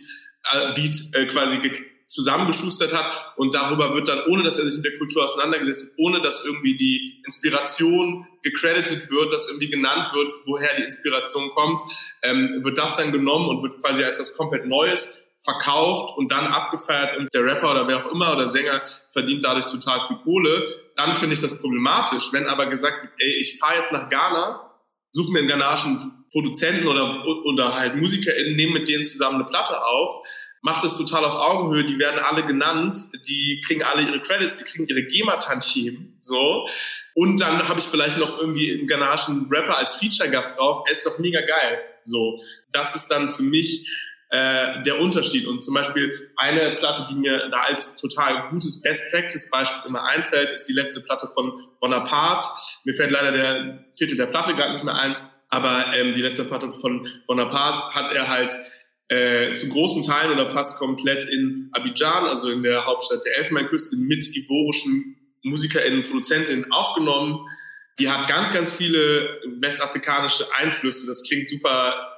äh, Beat äh, quasi zusammengeschustert hat und darüber wird dann, ohne dass er sich mit der Kultur auseinandergesetzt hat, ohne dass irgendwie die Inspiration gecredited wird, dass irgendwie genannt wird, woher die Inspiration kommt, ähm, wird das dann genommen und wird quasi als was komplett Neues verkauft und dann abgefeiert und der Rapper oder wer auch immer oder Sänger verdient dadurch total viel Kohle, dann finde ich das problematisch. Wenn aber gesagt wird, ey, ich fahre jetzt nach Ghana suche mir einen ghanaischen Produzenten oder, oder halt MusikerInnen, nehme mit denen zusammen eine Platte auf, macht das total auf Augenhöhe, die werden alle genannt, die kriegen alle ihre Credits, die kriegen ihre GEMA-Tantiemen, so. Und dann habe ich vielleicht noch irgendwie einen ghanaischen Rapper als Feature-Gast drauf, er ist doch mega geil, so. Das ist dann für mich äh, der Unterschied. Und zum Beispiel eine Platte, die mir da als total gutes Best-Practice-Beispiel immer einfällt, ist die letzte Platte von Bonaparte. Mir fällt leider der Titel der Platte gerade nicht mehr ein, aber ähm, die letzte Platte von Bonaparte hat er halt äh, zu großen Teilen oder fast komplett in Abidjan, also in der Hauptstadt der Elfenbeinküste, mit ivorischen MusikerInnen, ProduzentInnen aufgenommen. Die hat ganz, ganz viele westafrikanische Einflüsse. Das klingt super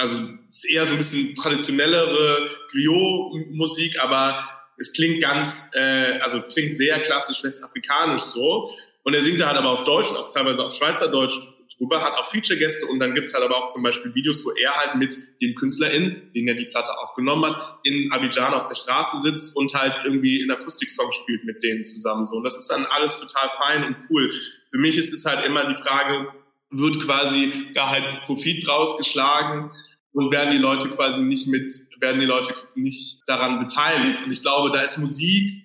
also ist eher so ein bisschen traditionellere Griot-Musik, aber es klingt ganz, äh, also klingt sehr klassisch westafrikanisch so. Und er singt da halt aber auf Deutsch auch teilweise auf Schweizerdeutsch drüber, hat auch Feature-Gäste und dann gibt's halt aber auch zum Beispiel Videos, wo er halt mit den KünstlerInnen, den er die Platte aufgenommen hat, in Abidjan auf der Straße sitzt und halt irgendwie in Akustik-Song spielt mit denen zusammen so. Und das ist dann alles total fein und cool. Für mich ist es halt immer die Frage, wird quasi da halt Profit draus geschlagen und werden die Leute quasi nicht mit, werden die Leute nicht daran beteiligt. Und ich glaube, da ist Musik,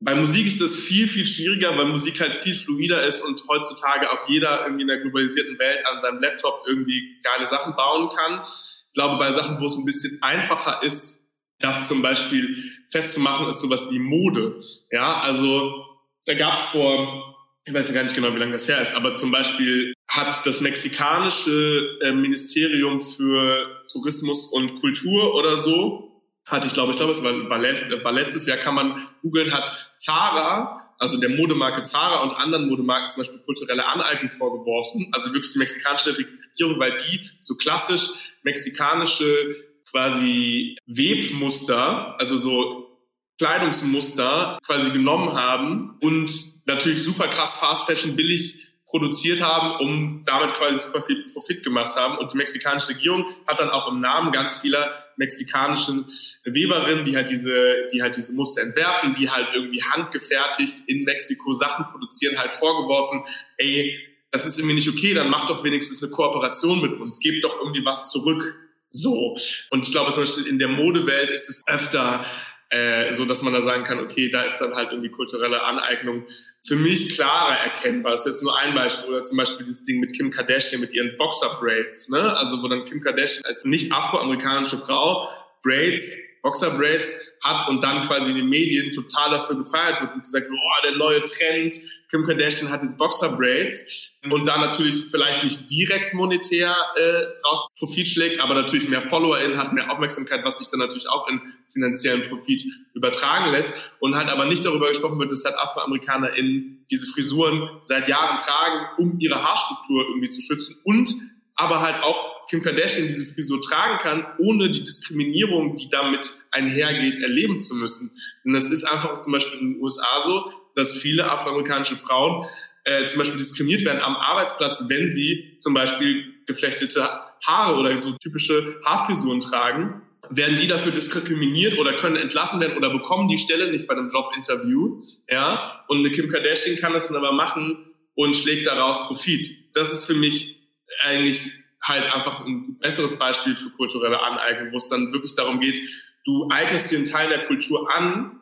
bei Musik ist das viel, viel schwieriger, weil Musik halt viel fluider ist und heutzutage auch jeder irgendwie in der globalisierten Welt an seinem Laptop irgendwie geile Sachen bauen kann. Ich glaube, bei Sachen, wo es ein bisschen einfacher ist, das zum Beispiel festzumachen, ist sowas wie Mode. Ja, also da gab es vor ich weiß gar nicht genau, wie lange das her ist, aber zum Beispiel hat das mexikanische äh, Ministerium für Tourismus und Kultur oder so, hatte ich glaube, ich glaube, es war, war, war letztes Jahr, kann man googeln, hat Zara, also der Modemarke Zara und anderen Modemarken zum Beispiel kulturelle Aneignung vorgeworfen, also wirklich die mexikanische Regierung, weil die so klassisch mexikanische quasi Webmuster, also so Kleidungsmuster quasi genommen haben und natürlich super krass Fast Fashion billig produziert haben, um damit quasi super viel Profit gemacht haben. Und die mexikanische Regierung hat dann auch im Namen ganz vieler mexikanischen Weberinnen, die halt diese, die halt diese Muster entwerfen, die halt irgendwie handgefertigt in Mexiko Sachen produzieren, halt vorgeworfen, ey, das ist irgendwie nicht okay, dann macht doch wenigstens eine Kooperation mit uns, gebt doch irgendwie was zurück. So. Und ich glaube zum Beispiel in der Modewelt ist es öfter äh, so dass man da sagen kann, okay, da ist dann halt irgendwie kulturelle Aneignung für mich klarer erkennbar. Das ist jetzt nur ein Beispiel. Oder zum Beispiel dieses Ding mit Kim Kardashian mit ihren Boxer-Braids, ne? Also wo dann Kim Kardashian als nicht afroamerikanische Frau Braids Boxer-Braids hat und dann quasi in den Medien total dafür gefeiert wird und gesagt, oh, der neue Trend, Kim Kardashian hat jetzt Boxer-Braids und da natürlich vielleicht nicht direkt monetär äh, draus Profit schlägt, aber natürlich mehr FollowerInnen hat, mehr Aufmerksamkeit, was sich dann natürlich auch in finanziellen Profit übertragen lässt und halt aber nicht darüber gesprochen wird, dass halt AfroamerikanerInnen diese Frisuren seit Jahren tragen, um ihre Haarstruktur irgendwie zu schützen und aber halt auch Kim Kardashian diese Frisur tragen kann, ohne die Diskriminierung, die damit einhergeht, erleben zu müssen. Denn das ist einfach zum Beispiel in den USA so, dass viele afroamerikanische Frauen äh, zum Beispiel diskriminiert werden am Arbeitsplatz, wenn sie zum Beispiel geflechtete Haare oder so typische Haarfrisuren tragen, werden die dafür diskriminiert oder können entlassen werden oder bekommen die Stelle nicht bei einem Jobinterview, ja. Und eine Kim Kardashian kann das dann aber machen und schlägt daraus Profit. Das ist für mich eigentlich halt einfach ein besseres Beispiel für kulturelle Aneignung, wo es dann wirklich darum geht, du eignest dir einen Teil der Kultur an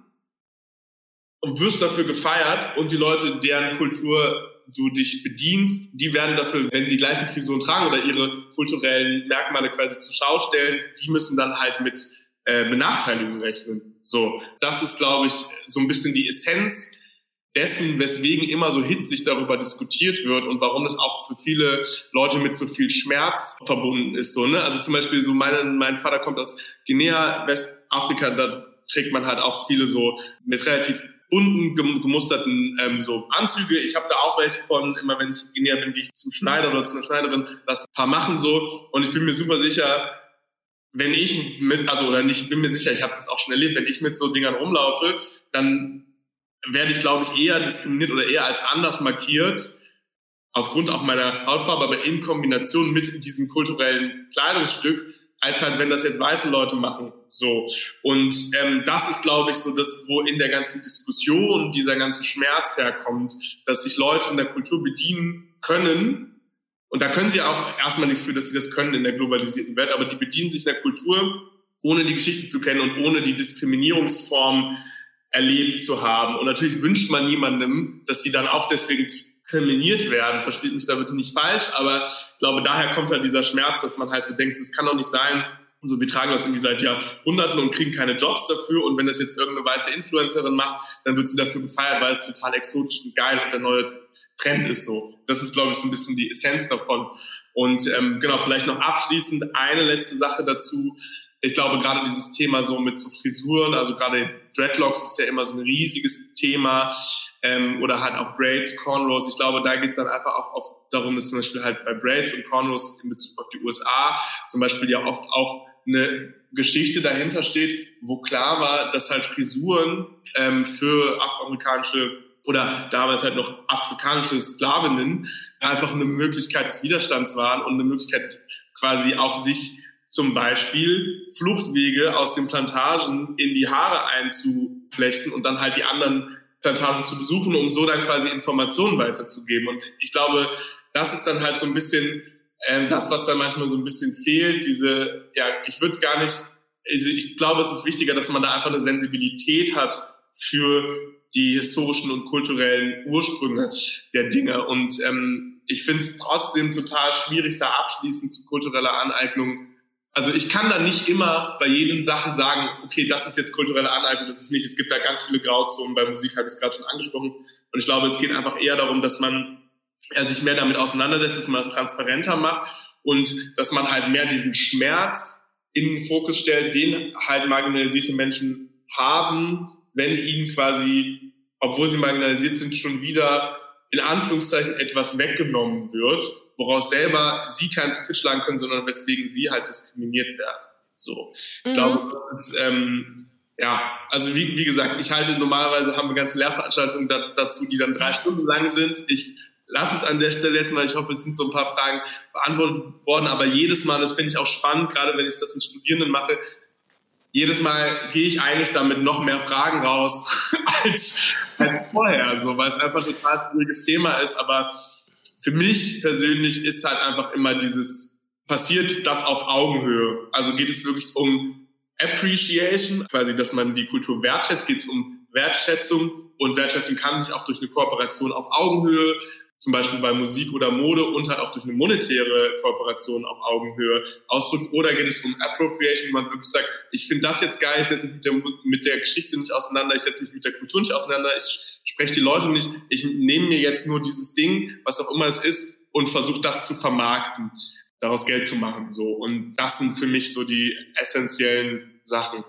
und wirst dafür gefeiert und die Leute, deren Kultur du dich bedienst, die werden dafür, wenn sie die gleichen Frisuren tragen oder ihre kulturellen Merkmale quasi zur Schau stellen, die müssen dann halt mit äh, Benachteiligungen rechnen. So, das ist, glaube ich, so ein bisschen die Essenz dessen, weswegen immer so hitzig darüber diskutiert wird und warum es auch für viele Leute mit so viel Schmerz verbunden ist. So, ne? Also zum Beispiel so mein, mein Vater kommt aus Guinea, Westafrika, da trägt man halt auch viele so mit relativ bunten, gemusterten ähm, so Anzüge. Ich habe da auch welche von, immer wenn ich Guinea bin, gehe ich zum Schneider oder zu einer Schneiderin, lass ein paar machen so. Und ich bin mir super sicher, wenn ich mit, also oder nicht, bin mir sicher, ich habe das auch schon erlebt, wenn ich mit so Dingern rumlaufe, dann werde ich, glaube ich, eher diskriminiert oder eher als anders markiert, aufgrund auch meiner Hautfarbe, aber in Kombination mit diesem kulturellen Kleidungsstück, als halt, wenn das jetzt weiße Leute machen. So. Und ähm, das ist, glaube ich, so das, wo in der ganzen Diskussion dieser ganze Schmerz herkommt, dass sich Leute in der Kultur bedienen können und da können sie auch erstmal nichts für, dass sie das können in der globalisierten Welt, aber die bedienen sich der Kultur, ohne die Geschichte zu kennen und ohne die Diskriminierungsform erlebt zu haben. Und natürlich wünscht man niemandem, dass sie dann auch deswegen diskriminiert werden. Versteht mich damit nicht falsch, aber ich glaube, daher kommt halt dieser Schmerz, dass man halt so denkt, es kann doch nicht sein, so, wir tragen das irgendwie seit Jahrhunderten und kriegen keine Jobs dafür. Und wenn das jetzt irgendeine weiße Influencerin macht, dann wird sie dafür gefeiert, weil es total exotisch und geil und der neue Trend ist so. Das ist, glaube ich, so ein bisschen die Essenz davon. Und ähm, genau, vielleicht noch abschließend eine letzte Sache dazu. Ich glaube, gerade dieses Thema so mit so Frisuren, also gerade Dreadlocks ist ja immer so ein riesiges Thema ähm, oder halt auch Braids, Cornrows. Ich glaube, da geht es dann einfach auch oft darum, dass zum Beispiel halt bei Braids und Cornrows in Bezug auf die USA zum Beispiel ja oft auch eine Geschichte dahinter steht, wo klar war, dass halt Frisuren ähm, für afroamerikanische oder damals halt noch afrikanische Sklavinnen einfach eine Möglichkeit des Widerstands waren und eine Möglichkeit quasi auch sich zum Beispiel Fluchtwege aus den Plantagen in die Haare einzuflechten und dann halt die anderen Plantagen zu besuchen, um so dann quasi Informationen weiterzugeben. Und ich glaube, das ist dann halt so ein bisschen ähm, das, was dann manchmal so ein bisschen fehlt. Diese, ja, ich würde gar nicht, also ich glaube, es ist wichtiger, dass man da einfach eine Sensibilität hat für die historischen und kulturellen Ursprünge der Dinge. Und ähm, ich finde es trotzdem total schwierig, da abschließend zu kultureller Aneignung. Also ich kann da nicht immer bei jeden Sachen sagen, okay, das ist jetzt kulturelle Aneignung, das ist nicht. Es gibt da ganz viele Grauzonen. Bei Musik habe ich es gerade schon angesprochen. Und ich glaube, es geht einfach eher darum, dass man ja, sich mehr damit auseinandersetzt, dass man das transparenter macht und dass man halt mehr diesen Schmerz in den Fokus stellt, den halt marginalisierte Menschen haben, wenn ihnen quasi, obwohl sie marginalisiert sind, schon wieder in Anführungszeichen etwas weggenommen wird, woraus selber sie keinen Profit schlagen können, sondern weswegen sie halt diskriminiert werden. So, ich mhm. glaube, das ist ähm, ja, also wie, wie gesagt, ich halte normalerweise haben wir ganze Lehrveranstaltungen da, dazu, die dann drei Stunden lang sind. Ich lasse es an der Stelle jetzt mal. Ich hoffe, es sind so ein paar Fragen beantwortet worden, aber jedes Mal, das finde ich auch spannend, gerade wenn ich das mit Studierenden mache, jedes Mal gehe ich eigentlich damit noch mehr Fragen raus [laughs] als, als vorher, so, weil es einfach ein total schwieriges Thema ist. Aber für mich persönlich ist halt einfach immer dieses, passiert das auf Augenhöhe? Also geht es wirklich um Appreciation, quasi, dass man die Kultur wertschätzt, geht es um Wertschätzung und Wertschätzung kann sich auch durch eine Kooperation auf Augenhöhe zum Beispiel bei Musik oder Mode und halt auch durch eine monetäre Kooperation auf Augenhöhe ausdrücken? Oder geht es um Appropriation, wo man wirklich sagt, ich finde das jetzt geil, ich setze mich mit der, mit der Geschichte nicht auseinander, ich setze mich mit der Kultur nicht auseinander, ich spreche die Leute nicht, ich nehme mir jetzt nur dieses Ding, was auch immer es ist, und versuche das zu vermarkten, daraus Geld zu machen. So. Und das sind für mich so die essentiellen Sachen.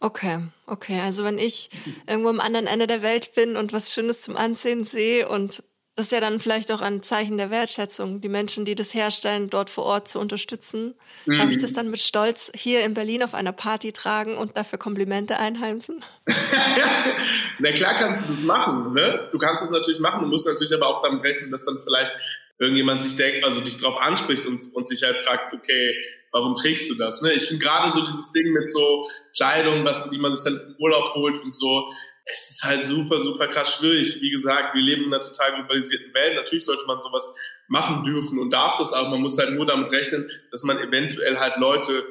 Okay, okay. Also wenn ich irgendwo am anderen Ende der Welt bin und was Schönes zum Ansehen sehe und das ist ja dann vielleicht auch ein Zeichen der Wertschätzung, die Menschen, die das herstellen, dort vor Ort zu unterstützen. Mhm. Darf ich das dann mit Stolz hier in Berlin auf einer Party tragen und dafür Komplimente einheimsen? [laughs] Na klar kannst du das machen. Ne? Du kannst es natürlich machen, du musst natürlich aber auch damit rechnen, dass dann vielleicht irgendjemand sich denkt, also dich drauf anspricht und, und sich halt fragt, okay, warum trägst du das? Ne? Ich finde gerade so dieses Ding mit so Kleidung, was, die man sich dann im Urlaub holt und so, es ist halt super, super krass schwierig. Wie gesagt, wir leben in einer total globalisierten Welt. Natürlich sollte man sowas machen dürfen und darf das auch. Man muss halt nur damit rechnen, dass man eventuell halt Leute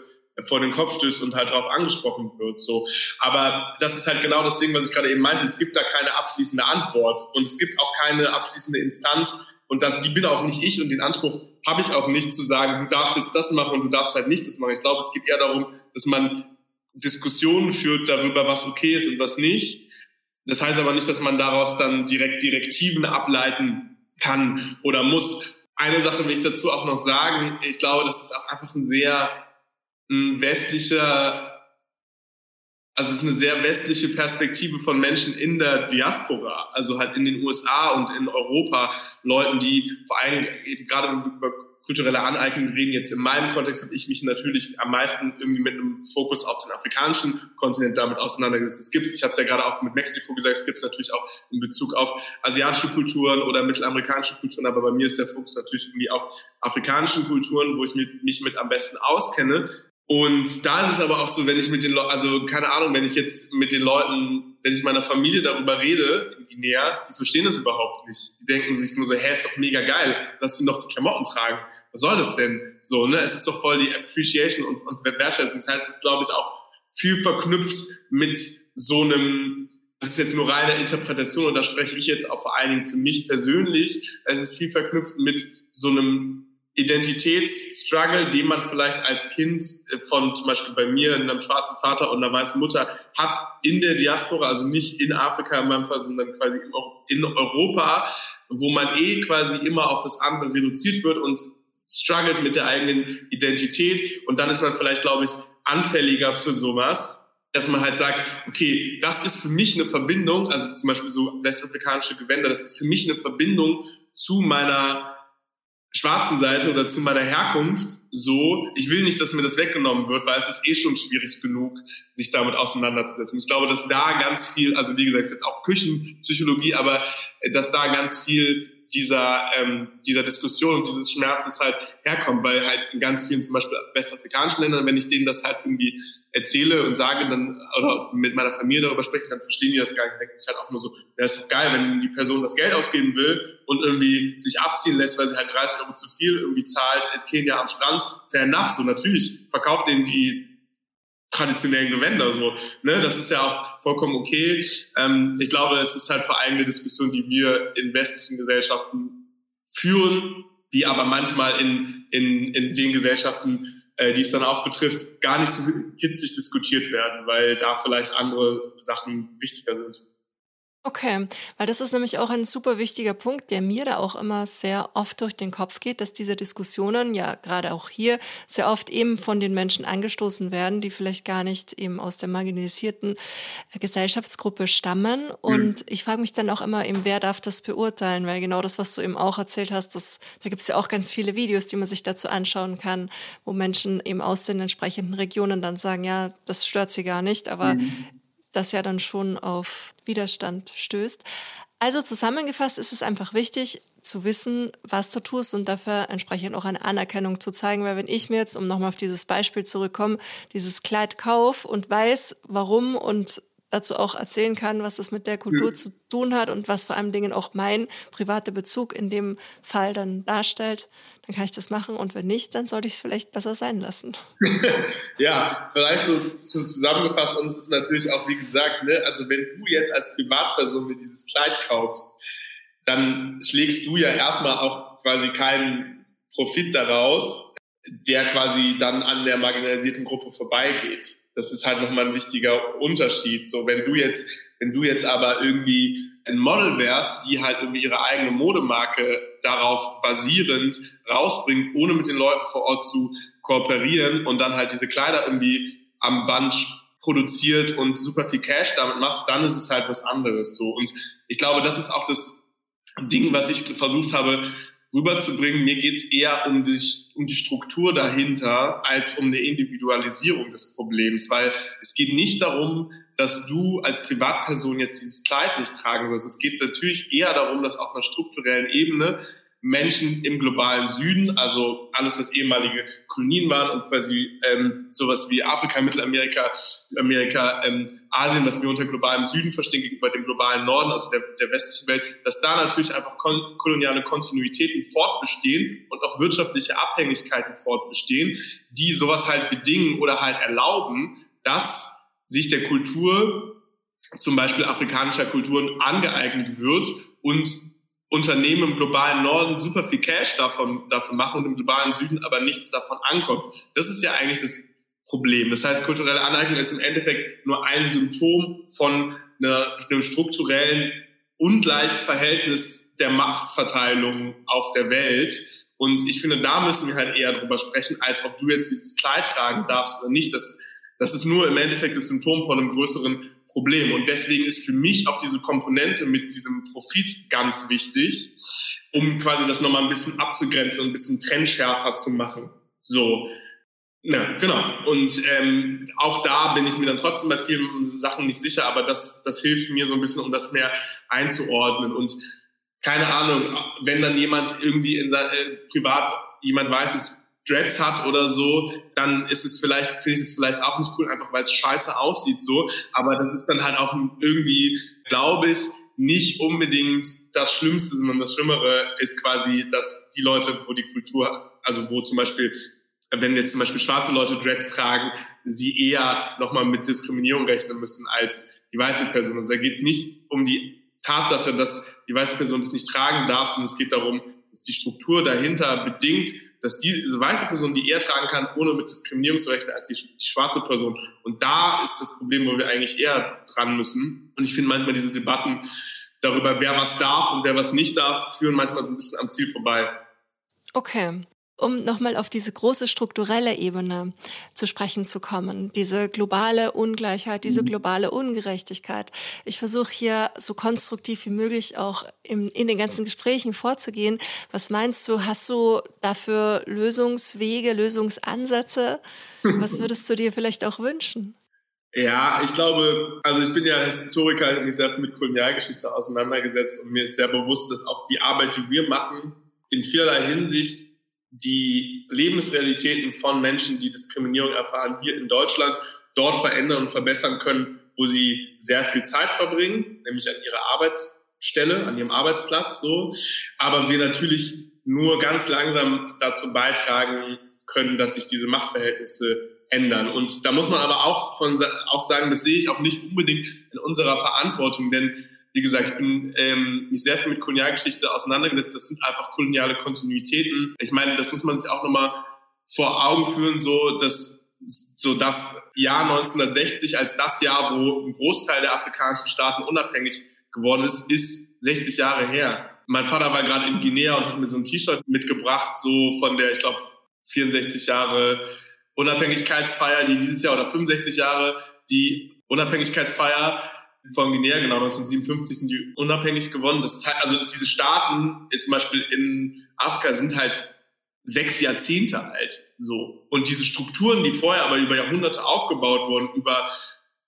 vor den Kopf stößt und halt darauf angesprochen wird. So, aber das ist halt genau das Ding, was ich gerade eben meinte. Es gibt da keine abschließende Antwort und es gibt auch keine abschließende Instanz und das, die bin auch nicht ich und den Anspruch habe ich auch nicht zu sagen, du darfst jetzt das machen und du darfst halt nicht das machen. Ich glaube, es geht eher darum, dass man Diskussionen führt darüber, was okay ist und was nicht das heißt aber nicht, dass man daraus dann direkt Direktiven ableiten kann oder muss. Eine Sache will ich dazu auch noch sagen. Ich glaube, das ist auch einfach ein sehr westlicher, also es ist eine sehr westliche Perspektive von Menschen in der Diaspora, also halt in den USA und in Europa, Leuten, die vor allem eben gerade kulturelle Aneignung reden. Jetzt in meinem Kontext habe ich mich natürlich am meisten irgendwie mit einem Fokus auf den afrikanischen Kontinent damit auseinandergesetzt. Es gibt ich habe es ja gerade auch mit Mexiko gesagt, es gibt es natürlich auch in Bezug auf asiatische Kulturen oder mittelamerikanische Kulturen, aber bei mir ist der Fokus natürlich irgendwie auf afrikanischen Kulturen, wo ich mich mit am besten auskenne. Und da ist es aber auch so, wenn ich mit den Leuten, also keine Ahnung, wenn ich jetzt mit den Leuten, wenn ich meiner Familie darüber rede, in Guinea, die verstehen das überhaupt nicht. Die denken sich nur so, hä, ist doch mega geil, lass sie noch die Klamotten tragen. Was soll das denn? So, ne? Es ist doch voll die Appreciation und, und Wertschätzung. Das heißt, es ist, glaube ich, auch viel verknüpft mit so einem, das ist jetzt nur reine Interpretation und da spreche ich jetzt auch vor allen Dingen für mich persönlich. Es ist viel verknüpft mit so einem Identitätsstruggle, den man vielleicht als Kind äh, von zum Beispiel bei mir, einem schwarzen Vater und einer weißen Mutter hat in der Diaspora, also nicht in Afrika in meinem Fall, sondern quasi in Europa, wo man eh quasi immer auf das andere reduziert wird und struggelt mit der eigenen Identität. Und dann ist man vielleicht, glaube ich, anfälliger für sowas, dass man halt sagt, okay, das ist für mich eine Verbindung, also zum Beispiel so westafrikanische Gewänder, das ist für mich eine Verbindung zu meiner schwarzen Seite oder zu meiner Herkunft so, ich will nicht, dass mir das weggenommen wird, weil es ist eh schon schwierig genug, sich damit auseinanderzusetzen. Ich glaube, dass da ganz viel, also wie gesagt, jetzt auch Küchenpsychologie, aber äh, dass da ganz viel dieser, ähm, dieser Diskussion und dieses Schmerzes halt herkommt, weil halt in ganz vielen zum Beispiel westafrikanischen Ländern, wenn ich denen das halt irgendwie erzähle und sage dann oder mit meiner Familie darüber spreche, dann verstehen die das gar nicht. Denken sich halt auch nur so, ja, ist doch geil, wenn die Person das Geld ausgeben will und irgendwie sich abziehen lässt, weil sie halt 30 Euro zu viel irgendwie zahlt in Kenia am Strand, fair enough, so natürlich verkauft denen die traditionellen Gewänder so. Ne? Das ist ja auch vollkommen okay. Ähm, ich glaube, es ist halt vor allem eine Diskussion, die wir in westlichen Gesellschaften führen, die aber manchmal in, in, in den Gesellschaften, äh, die es dann auch betrifft, gar nicht so hitzig diskutiert werden, weil da vielleicht andere Sachen wichtiger sind. Okay, weil das ist nämlich auch ein super wichtiger Punkt, der mir da auch immer sehr oft durch den Kopf geht, dass diese Diskussionen ja gerade auch hier sehr oft eben von den Menschen angestoßen werden, die vielleicht gar nicht eben aus der marginalisierten äh, Gesellschaftsgruppe stammen. Und mhm. ich frage mich dann auch immer eben, wer darf das beurteilen? Weil genau das, was du eben auch erzählt hast, das, da gibt es ja auch ganz viele Videos, die man sich dazu anschauen kann, wo Menschen eben aus den entsprechenden Regionen dann sagen, ja, das stört sie gar nicht, aber mhm das ja dann schon auf Widerstand stößt. Also zusammengefasst ist es einfach wichtig zu wissen, was du tust und dafür entsprechend auch eine Anerkennung zu zeigen, weil wenn ich mir jetzt, um nochmal auf dieses Beispiel zurückkomme, dieses Kleid kauf und weiß, warum und dazu auch erzählen kann, was das mit der Kultur mhm. zu tun hat und was vor allen Dingen auch mein privater Bezug in dem Fall dann darstellt, dann kann ich das machen und wenn nicht, dann sollte ich es vielleicht besser sein lassen. [laughs] ja, vielleicht so, so zusammengefasst, uns ist natürlich auch, wie gesagt, ne, also wenn du jetzt als Privatperson mir dieses Kleid kaufst, dann schlägst du ja erstmal auch quasi keinen Profit daraus, der quasi dann an der marginalisierten Gruppe vorbeigeht. Das ist halt nochmal ein wichtiger Unterschied. So, wenn du jetzt, wenn du jetzt aber irgendwie ein Model wärst, die halt irgendwie ihre eigene Modemarke darauf basierend rausbringt, ohne mit den Leuten vor Ort zu kooperieren und dann halt diese Kleider irgendwie am Band produziert und super viel Cash damit machst, dann ist es halt was anderes so. Und ich glaube, das ist auch das Ding, was ich versucht habe rüberzubringen. Mir geht's eher um die, um die Struktur dahinter als um eine Individualisierung des Problems, weil es geht nicht darum, dass du als Privatperson jetzt dieses Kleid nicht tragen sollst. Es geht natürlich eher darum, dass auf einer strukturellen Ebene Menschen im globalen Süden, also alles, was ehemalige Kolonien waren und quasi ähm, sowas wie Afrika, Mittelamerika, Südamerika, ähm, Asien, was wir unter globalem Süden verstehen gegenüber dem globalen Norden, also der, der westlichen Welt, dass da natürlich einfach kon koloniale Kontinuitäten fortbestehen und auch wirtschaftliche Abhängigkeiten fortbestehen, die sowas halt bedingen oder halt erlauben, dass sich der Kultur, zum Beispiel afrikanischer Kulturen, angeeignet wird und Unternehmen im globalen Norden super viel Cash davon, davon machen und im globalen Süden aber nichts davon ankommt. Das ist ja eigentlich das Problem. Das heißt, kulturelle Aneignung ist im Endeffekt nur ein Symptom von einer, einem strukturellen Ungleichverhältnis der Machtverteilung auf der Welt. Und ich finde, da müssen wir halt eher drüber sprechen, als ob du jetzt dieses Kleid tragen darfst oder nicht. Das das ist nur im Endeffekt das Symptom von einem größeren Problem. Und deswegen ist für mich auch diese Komponente mit diesem Profit ganz wichtig, um quasi das nochmal ein bisschen abzugrenzen und ein bisschen trennschärfer zu machen. So. Ja, genau. Und ähm, auch da bin ich mir dann trotzdem bei vielen Sachen nicht sicher, aber das, das hilft mir so ein bisschen, um das mehr einzuordnen. Und keine Ahnung, wenn dann jemand irgendwie in sein, äh, privat, jemand weiß, es Dreads hat oder so, dann ist es vielleicht, finde ich es vielleicht auch nicht cool, einfach weil es scheiße aussieht so. Aber das ist dann halt auch irgendwie, glaube ich, nicht unbedingt das Schlimmste, sondern das Schlimmere ist quasi, dass die Leute, wo die Kultur, also wo zum Beispiel, wenn jetzt zum Beispiel schwarze Leute Dreads tragen, sie eher nochmal mit Diskriminierung rechnen müssen als die weiße Person. Also da geht es nicht um die Tatsache, dass die weiße Person das nicht tragen darf, sondern es geht darum, dass die Struktur dahinter bedingt, dass diese weiße Person die eher tragen kann, ohne mit Diskriminierung zu rechnen, als die, die schwarze Person. Und da ist das Problem, wo wir eigentlich eher dran müssen. Und ich finde manchmal diese Debatten darüber, wer was darf und wer was nicht darf, führen manchmal so ein bisschen am Ziel vorbei. Okay um nochmal auf diese große strukturelle Ebene zu sprechen zu kommen, diese globale Ungleichheit, diese mhm. globale Ungerechtigkeit. Ich versuche hier so konstruktiv wie möglich auch im, in den ganzen Gesprächen vorzugehen. Was meinst du, hast du dafür Lösungswege, Lösungsansätze? Was [laughs] würdest du dir vielleicht auch wünschen? Ja, ich glaube, also ich bin ja Historiker, ich habe mich sehr viel mit Kolonialgeschichte auseinandergesetzt und mir ist sehr bewusst, dass auch die Arbeit, die wir machen, in vielerlei Hinsicht die Lebensrealitäten von Menschen, die Diskriminierung erfahren, hier in Deutschland dort verändern und verbessern können, wo sie sehr viel Zeit verbringen, nämlich an ihrer Arbeitsstelle, an ihrem Arbeitsplatz, so. Aber wir natürlich nur ganz langsam dazu beitragen können, dass sich diese Machtverhältnisse ändern. Und da muss man aber auch von, auch sagen, das sehe ich auch nicht unbedingt in unserer Verantwortung, denn wie gesagt, ich bin ähm, mich sehr viel mit Kolonialgeschichte auseinandergesetzt. Das sind einfach koloniale Kontinuitäten. Ich meine, das muss man sich auch nochmal vor Augen führen, so dass so das Jahr 1960 als das Jahr, wo ein Großteil der afrikanischen Staaten unabhängig geworden ist, ist 60 Jahre her. Mein Vater war gerade in Guinea und hat mir so ein T-Shirt mitgebracht, so von der, ich glaube, 64 Jahre Unabhängigkeitsfeier, die dieses Jahr oder 65 Jahre die Unabhängigkeitsfeier von Guinea, genau 1957 sind die unabhängig geworden. Das ist halt, also diese Staaten, zum Beispiel in Afrika, sind halt sechs Jahrzehnte alt, so. Und diese Strukturen, die vorher aber über Jahrhunderte aufgebaut wurden, über,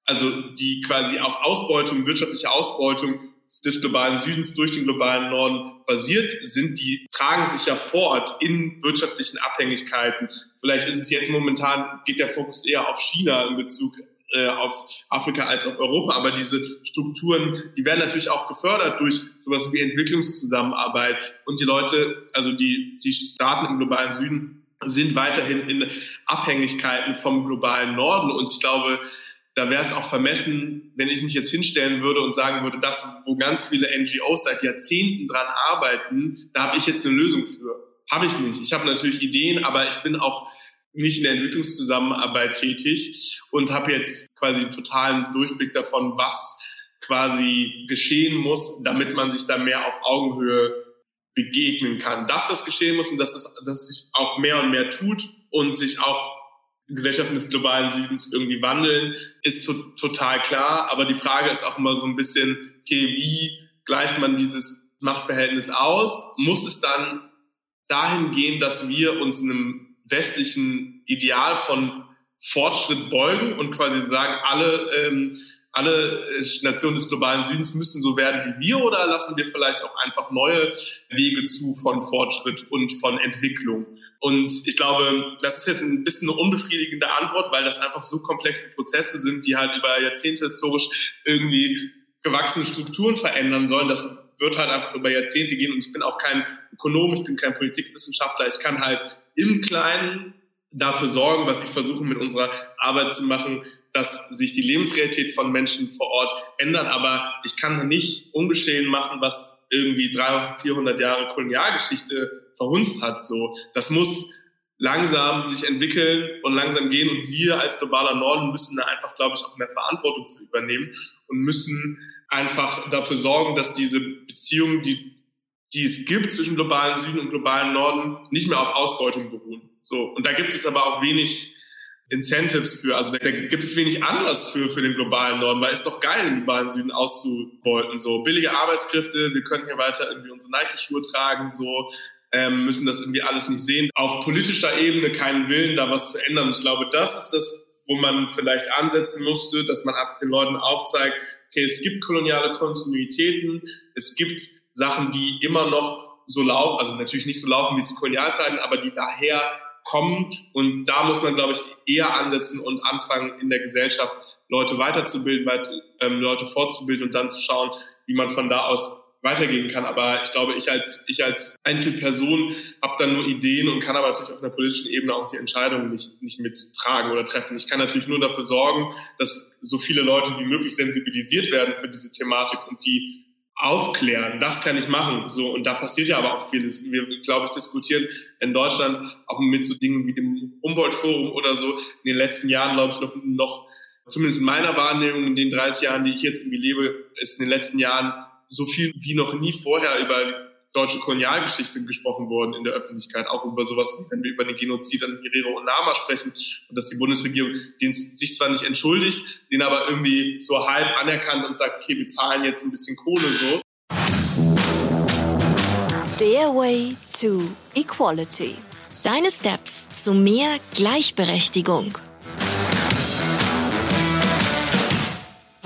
also die quasi auf Ausbeutung, wirtschaftliche Ausbeutung des globalen Südens durch den globalen Norden basiert sind, die tragen sich ja fort in wirtschaftlichen Abhängigkeiten. Vielleicht ist es jetzt momentan, geht der Fokus eher auf China in Bezug äh, auf Afrika als auf Europa. Aber diese Strukturen, die werden natürlich auch gefördert durch sowas wie Entwicklungszusammenarbeit. Und die Leute, also die, die Staaten im globalen Süden sind weiterhin in Abhängigkeiten vom globalen Norden. Und ich glaube, da wäre es auch vermessen, wenn ich mich jetzt hinstellen würde und sagen würde, das, wo ganz viele NGOs seit Jahrzehnten dran arbeiten, da habe ich jetzt eine Lösung für. Habe ich nicht. Ich habe natürlich Ideen, aber ich bin auch nicht in der Entwicklungszusammenarbeit tätig und habe jetzt quasi totalen Durchblick davon, was quasi geschehen muss, damit man sich da mehr auf Augenhöhe begegnen kann. Dass das geschehen muss und dass es dass sich auch mehr und mehr tut und sich auch Gesellschaften des globalen Südens irgendwie wandeln, ist to total klar. Aber die Frage ist auch immer so ein bisschen, okay, wie gleicht man dieses Machtverhältnis aus? Muss es dann dahin gehen, dass wir uns einem westlichen Ideal von Fortschritt beugen und quasi sagen, alle, ähm, alle äh, Nationen des globalen Südens müssen so werden wie wir oder lassen wir vielleicht auch einfach neue Wege zu von Fortschritt und von Entwicklung? Und ich glaube, das ist jetzt ein bisschen eine unbefriedigende Antwort, weil das einfach so komplexe Prozesse sind, die halt über Jahrzehnte historisch irgendwie gewachsene Strukturen verändern sollen. Das wird halt einfach über Jahrzehnte gehen. Und ich bin auch kein Ökonom, ich bin kein Politikwissenschaftler. Ich kann halt im Kleinen dafür sorgen, was ich versuche mit unserer Arbeit zu machen, dass sich die Lebensrealität von Menschen vor Ort ändert. Aber ich kann nicht ungeschehen machen, was irgendwie 300, 400 Jahre Kolonialgeschichte verhunzt hat. So, das muss langsam sich entwickeln und langsam gehen. Und wir als globaler Norden müssen da einfach, glaube ich, auch mehr Verantwortung für übernehmen und müssen einfach dafür sorgen, dass diese Beziehungen, die die es gibt zwischen globalen Süden und globalen Norden, nicht mehr auf Ausbeutung beruhen. So. Und da gibt es aber auch wenig Incentives für, also da, gibt es wenig Anlass für, für den globalen Norden, weil es doch geil, den globalen Süden auszubeuten. So billige Arbeitskräfte, wir können hier weiter irgendwie unsere Nike-Schuhe tragen, so ähm, müssen das irgendwie alles nicht sehen. Auf politischer Ebene keinen Willen, da was zu ändern. Ich glaube, das ist das, wo man vielleicht ansetzen musste, dass man einfach den Leuten aufzeigt, okay, es gibt koloniale Kontinuitäten, es gibt Sachen, die immer noch so laufen, also natürlich nicht so laufen wie zu Kolonialzeiten, aber die daher kommen. Und da muss man, glaube ich, eher ansetzen und anfangen, in der Gesellschaft Leute weiterzubilden, weit, ähm, Leute fortzubilden und dann zu schauen, wie man von da aus weitergehen kann. Aber ich glaube, ich als, ich als Einzelperson habe dann nur Ideen und kann aber natürlich auf einer politischen Ebene auch die Entscheidungen nicht, nicht mittragen oder treffen. Ich kann natürlich nur dafür sorgen, dass so viele Leute wie möglich sensibilisiert werden für diese Thematik und die aufklären. Das kann ich machen. So und da passiert ja aber auch vieles. Wir, glaube ich, diskutieren in Deutschland auch mit so Dingen wie dem Humboldt-Forum oder so in den letzten Jahren, glaube ich, noch, noch zumindest in meiner Wahrnehmung in den 30 Jahren, die ich jetzt irgendwie lebe, ist in den letzten Jahren so viel wie noch nie vorher über deutsche Kolonialgeschichte gesprochen worden in der Öffentlichkeit, auch über sowas, wenn wir über den Genozid an Herero und Nama sprechen und dass die Bundesregierung den sich zwar nicht entschuldigt, den aber irgendwie so halb anerkannt und sagt, okay, wir zahlen jetzt ein bisschen Kohle so. Stairway to Equality. Deine Steps zu mehr Gleichberechtigung.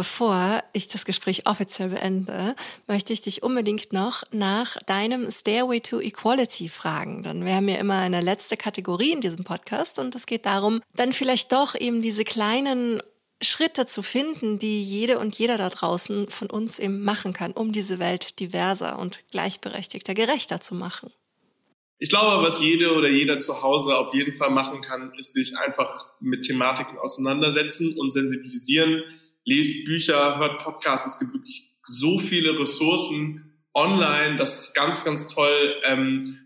Bevor ich das Gespräch offiziell beende, möchte ich dich unbedingt noch nach deinem Stairway to Equality fragen. Denn wir haben ja immer eine letzte Kategorie in diesem Podcast und es geht darum, dann vielleicht doch eben diese kleinen Schritte zu finden, die jede und jeder da draußen von uns eben machen kann, um diese Welt diverser und gleichberechtigter, gerechter zu machen. Ich glaube, was jede oder jeder zu Hause auf jeden Fall machen kann, ist sich einfach mit Thematiken auseinandersetzen und sensibilisieren lest Bücher, hört Podcasts. Es gibt wirklich so viele Ressourcen online. Das ist ganz, ganz toll. Ähm,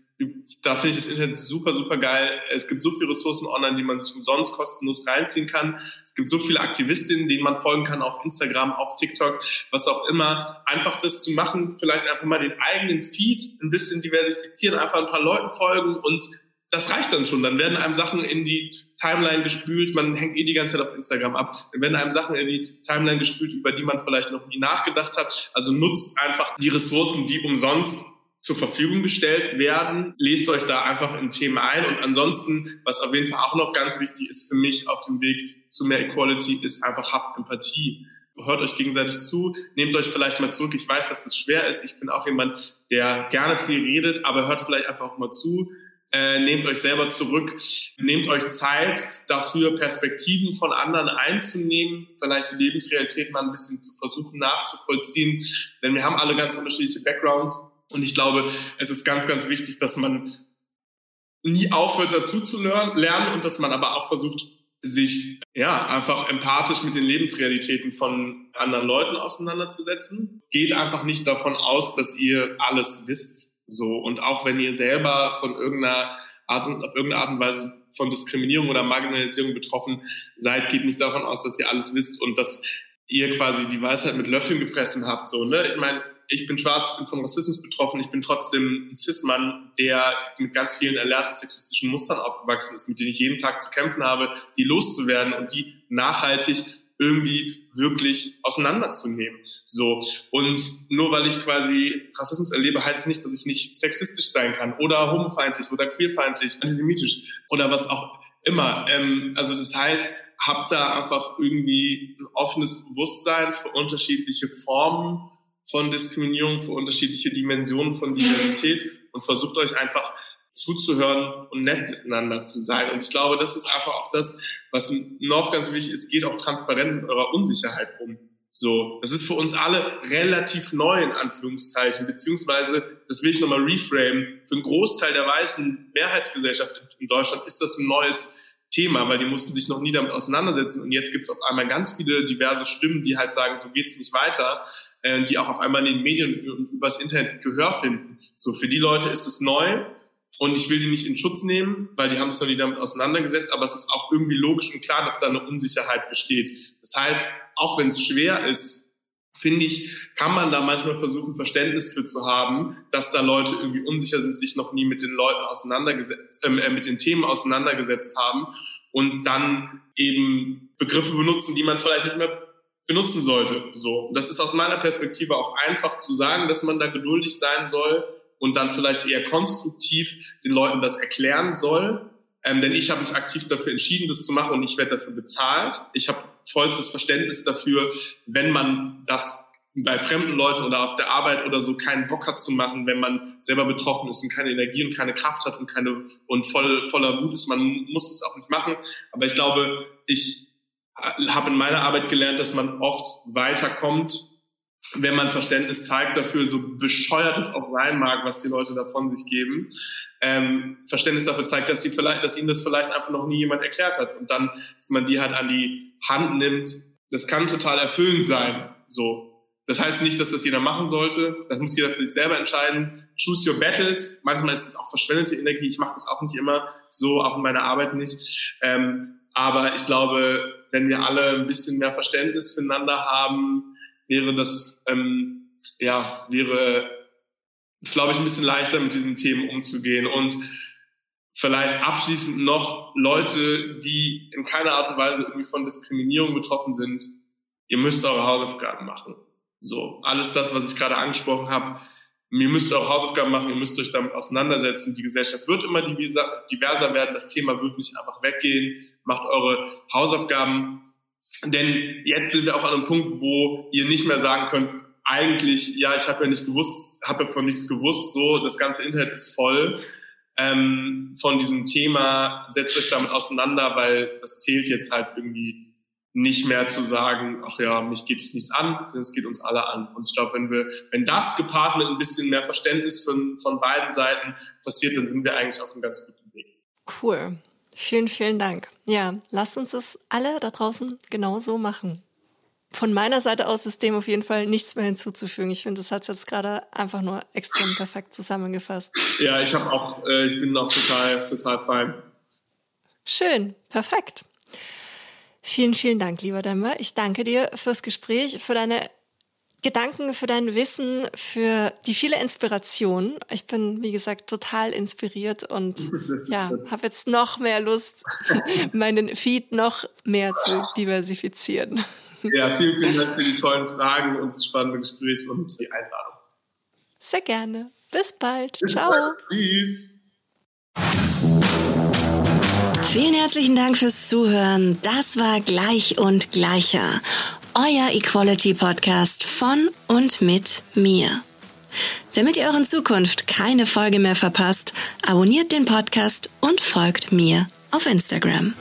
da finde ich das Internet super, super geil. Es gibt so viele Ressourcen online, die man sich umsonst kostenlos reinziehen kann. Es gibt so viele Aktivistinnen, denen man folgen kann auf Instagram, auf TikTok, was auch immer. Einfach das zu machen, vielleicht einfach mal den eigenen Feed ein bisschen diversifizieren, einfach ein paar Leuten folgen und das reicht dann schon. Dann werden einem Sachen in die Timeline gespült. Man hängt eh die ganze Zeit auf Instagram ab. Dann werden einem Sachen in die Timeline gespült, über die man vielleicht noch nie nachgedacht hat. Also nutzt einfach die Ressourcen, die umsonst zur Verfügung gestellt werden. Lest euch da einfach in Themen ein. Und ansonsten, was auf jeden Fall auch noch ganz wichtig ist für mich auf dem Weg zu mehr Equality, ist einfach habt Empathie hört euch gegenseitig zu, nehmt euch vielleicht mal zurück. Ich weiß, dass das schwer ist. Ich bin auch jemand, der gerne viel redet, aber hört vielleicht einfach auch mal zu. Äh, nehmt euch selber zurück, nehmt euch Zeit dafür, Perspektiven von anderen einzunehmen, vielleicht die Lebensrealität mal ein bisschen zu versuchen nachzuvollziehen, denn wir haben alle ganz unterschiedliche Backgrounds. Und ich glaube, es ist ganz, ganz wichtig, dass man nie aufhört dazu zu lernen und dass man aber auch versucht, sich ja einfach empathisch mit den Lebensrealitäten von anderen Leuten auseinanderzusetzen. Geht einfach nicht davon aus, dass ihr alles wisst so, und auch wenn ihr selber von irgendeiner Art und, auf irgendeine Art und Weise von Diskriminierung oder Marginalisierung betroffen seid, geht nicht davon aus, dass ihr alles wisst und dass ihr quasi die Weisheit mit Löffeln gefressen habt, so, ne? Ich meine, ich bin schwarz, ich bin von Rassismus betroffen, ich bin trotzdem ein Cis-Mann, der mit ganz vielen erlernten sexistischen Mustern aufgewachsen ist, mit denen ich jeden Tag zu kämpfen habe, die loszuwerden und die nachhaltig irgendwie wirklich auseinanderzunehmen. So. Und nur weil ich quasi Rassismus erlebe, heißt es nicht, dass ich nicht sexistisch sein kann oder homofeindlich oder queerfeindlich, antisemitisch oder was auch immer. Ähm, also das heißt, habt da einfach irgendwie ein offenes Bewusstsein für unterschiedliche Formen von Diskriminierung, für unterschiedliche Dimensionen von Diversität und versucht euch einfach zuzuhören und nett miteinander zu sein. Und ich glaube, das ist einfach auch das, was noch ganz wichtig ist, geht auch transparent mit eurer Unsicherheit um. So, das ist für uns alle relativ neu in Anführungszeichen, beziehungsweise, das will ich nochmal reframe, für einen Großteil der weißen Mehrheitsgesellschaft in Deutschland ist das ein neues Thema, weil die mussten sich noch nie damit auseinandersetzen und jetzt gibt es auf einmal ganz viele diverse Stimmen, die halt sagen, so geht's nicht weiter, äh, die auch auf einmal in den Medien und übers Internet Gehör finden. So, für die Leute ist es neu und ich will die nicht in Schutz nehmen, weil die haben sich noch nie damit auseinandergesetzt, aber es ist auch irgendwie logisch und klar, dass da eine Unsicherheit besteht. Das heißt, auch wenn es schwer ist, finde ich, kann man da manchmal versuchen, Verständnis für zu haben, dass da Leute irgendwie unsicher sind, sich noch nie mit den Leuten auseinandergesetzt, ähm, äh, mit den Themen auseinandergesetzt haben und dann eben Begriffe benutzen, die man vielleicht nicht mehr benutzen sollte. So, das ist aus meiner Perspektive auch einfach zu sagen, dass man da geduldig sein soll und dann vielleicht eher konstruktiv den Leuten das erklären soll. Ähm, denn ich habe mich aktiv dafür entschieden, das zu machen und ich werde dafür bezahlt. Ich habe vollstes Verständnis dafür, wenn man das bei fremden Leuten oder auf der Arbeit oder so keinen Bock hat zu machen, wenn man selber betroffen ist und keine Energie und keine Kraft hat und keine und voll voller Wut ist. Man muss es auch nicht machen. Aber ich glaube, ich habe in meiner Arbeit gelernt, dass man oft weiterkommt, wenn man Verständnis zeigt dafür, so bescheuert es auch sein mag, was die Leute davon sich geben, ähm, Verständnis dafür zeigt, dass sie vielleicht, dass ihnen das vielleicht einfach noch nie jemand erklärt hat und dann, dass man die halt an die Hand nimmt. Das kann total erfüllend sein, so. Das heißt nicht, dass das jeder machen sollte. Das muss jeder für sich selber entscheiden. Choose your battles. Manchmal ist es auch verschwendete Energie. Ich mache das auch nicht immer so, auch in meiner Arbeit nicht. Ähm, aber ich glaube, wenn wir alle ein bisschen mehr Verständnis füreinander haben, wäre das, ähm, ja, wäre es, glaube ich, ein bisschen leichter mit diesen Themen umzugehen. Und vielleicht abschließend noch Leute, die in keiner Art und Weise irgendwie von Diskriminierung betroffen sind, ihr müsst eure Hausaufgaben machen. So, alles das, was ich gerade angesprochen habe, ihr müsst eure Hausaufgaben machen, ihr müsst euch damit auseinandersetzen. Die Gesellschaft wird immer diverser werden, das Thema wird nicht einfach weggehen. Macht eure Hausaufgaben, denn jetzt sind wir auch an einem Punkt, wo ihr nicht mehr sagen könnt, eigentlich, ja, ich habe ja nicht gewusst, habe ja von nichts gewusst, so, das ganze Internet ist voll ähm, von diesem Thema, setzt euch damit auseinander, weil das zählt jetzt halt irgendwie nicht mehr zu sagen, ach ja, mich geht es nichts an, denn es geht uns alle an. Und ich glaube, wenn wir, wenn das gepaart mit ein bisschen mehr Verständnis von, von beiden Seiten passiert, dann sind wir eigentlich auf einem ganz guten Weg. Cool. Vielen, vielen Dank. Ja, lasst uns das alle da draußen genauso machen. Von meiner Seite aus ist dem auf jeden Fall nichts mehr hinzuzufügen. Ich finde, das hat es jetzt gerade einfach nur extrem perfekt zusammengefasst. Ja, ich habe auch, äh, ich bin auch total, total fein. Schön, perfekt. Vielen, vielen Dank, lieber Demmer. Ich danke dir fürs Gespräch, für deine Gedanken, für dein Wissen, für die viele Inspiration. Ich bin, wie gesagt, total inspiriert und [laughs] ja, habe jetzt noch mehr Lust, [laughs] meinen Feed noch mehr zu diversifizieren. [laughs] Ja, vielen, vielen Dank für die tollen Fragen und das spannende Gespräch und die Einladung. Sehr gerne. Bis bald. Bis Ciao. Bald. Tschüss. Vielen herzlichen Dank fürs Zuhören. Das war Gleich und Gleicher euer Equality Podcast von und mit mir. Damit ihr euren Zukunft keine Folge mehr verpasst, abonniert den Podcast und folgt mir auf Instagram.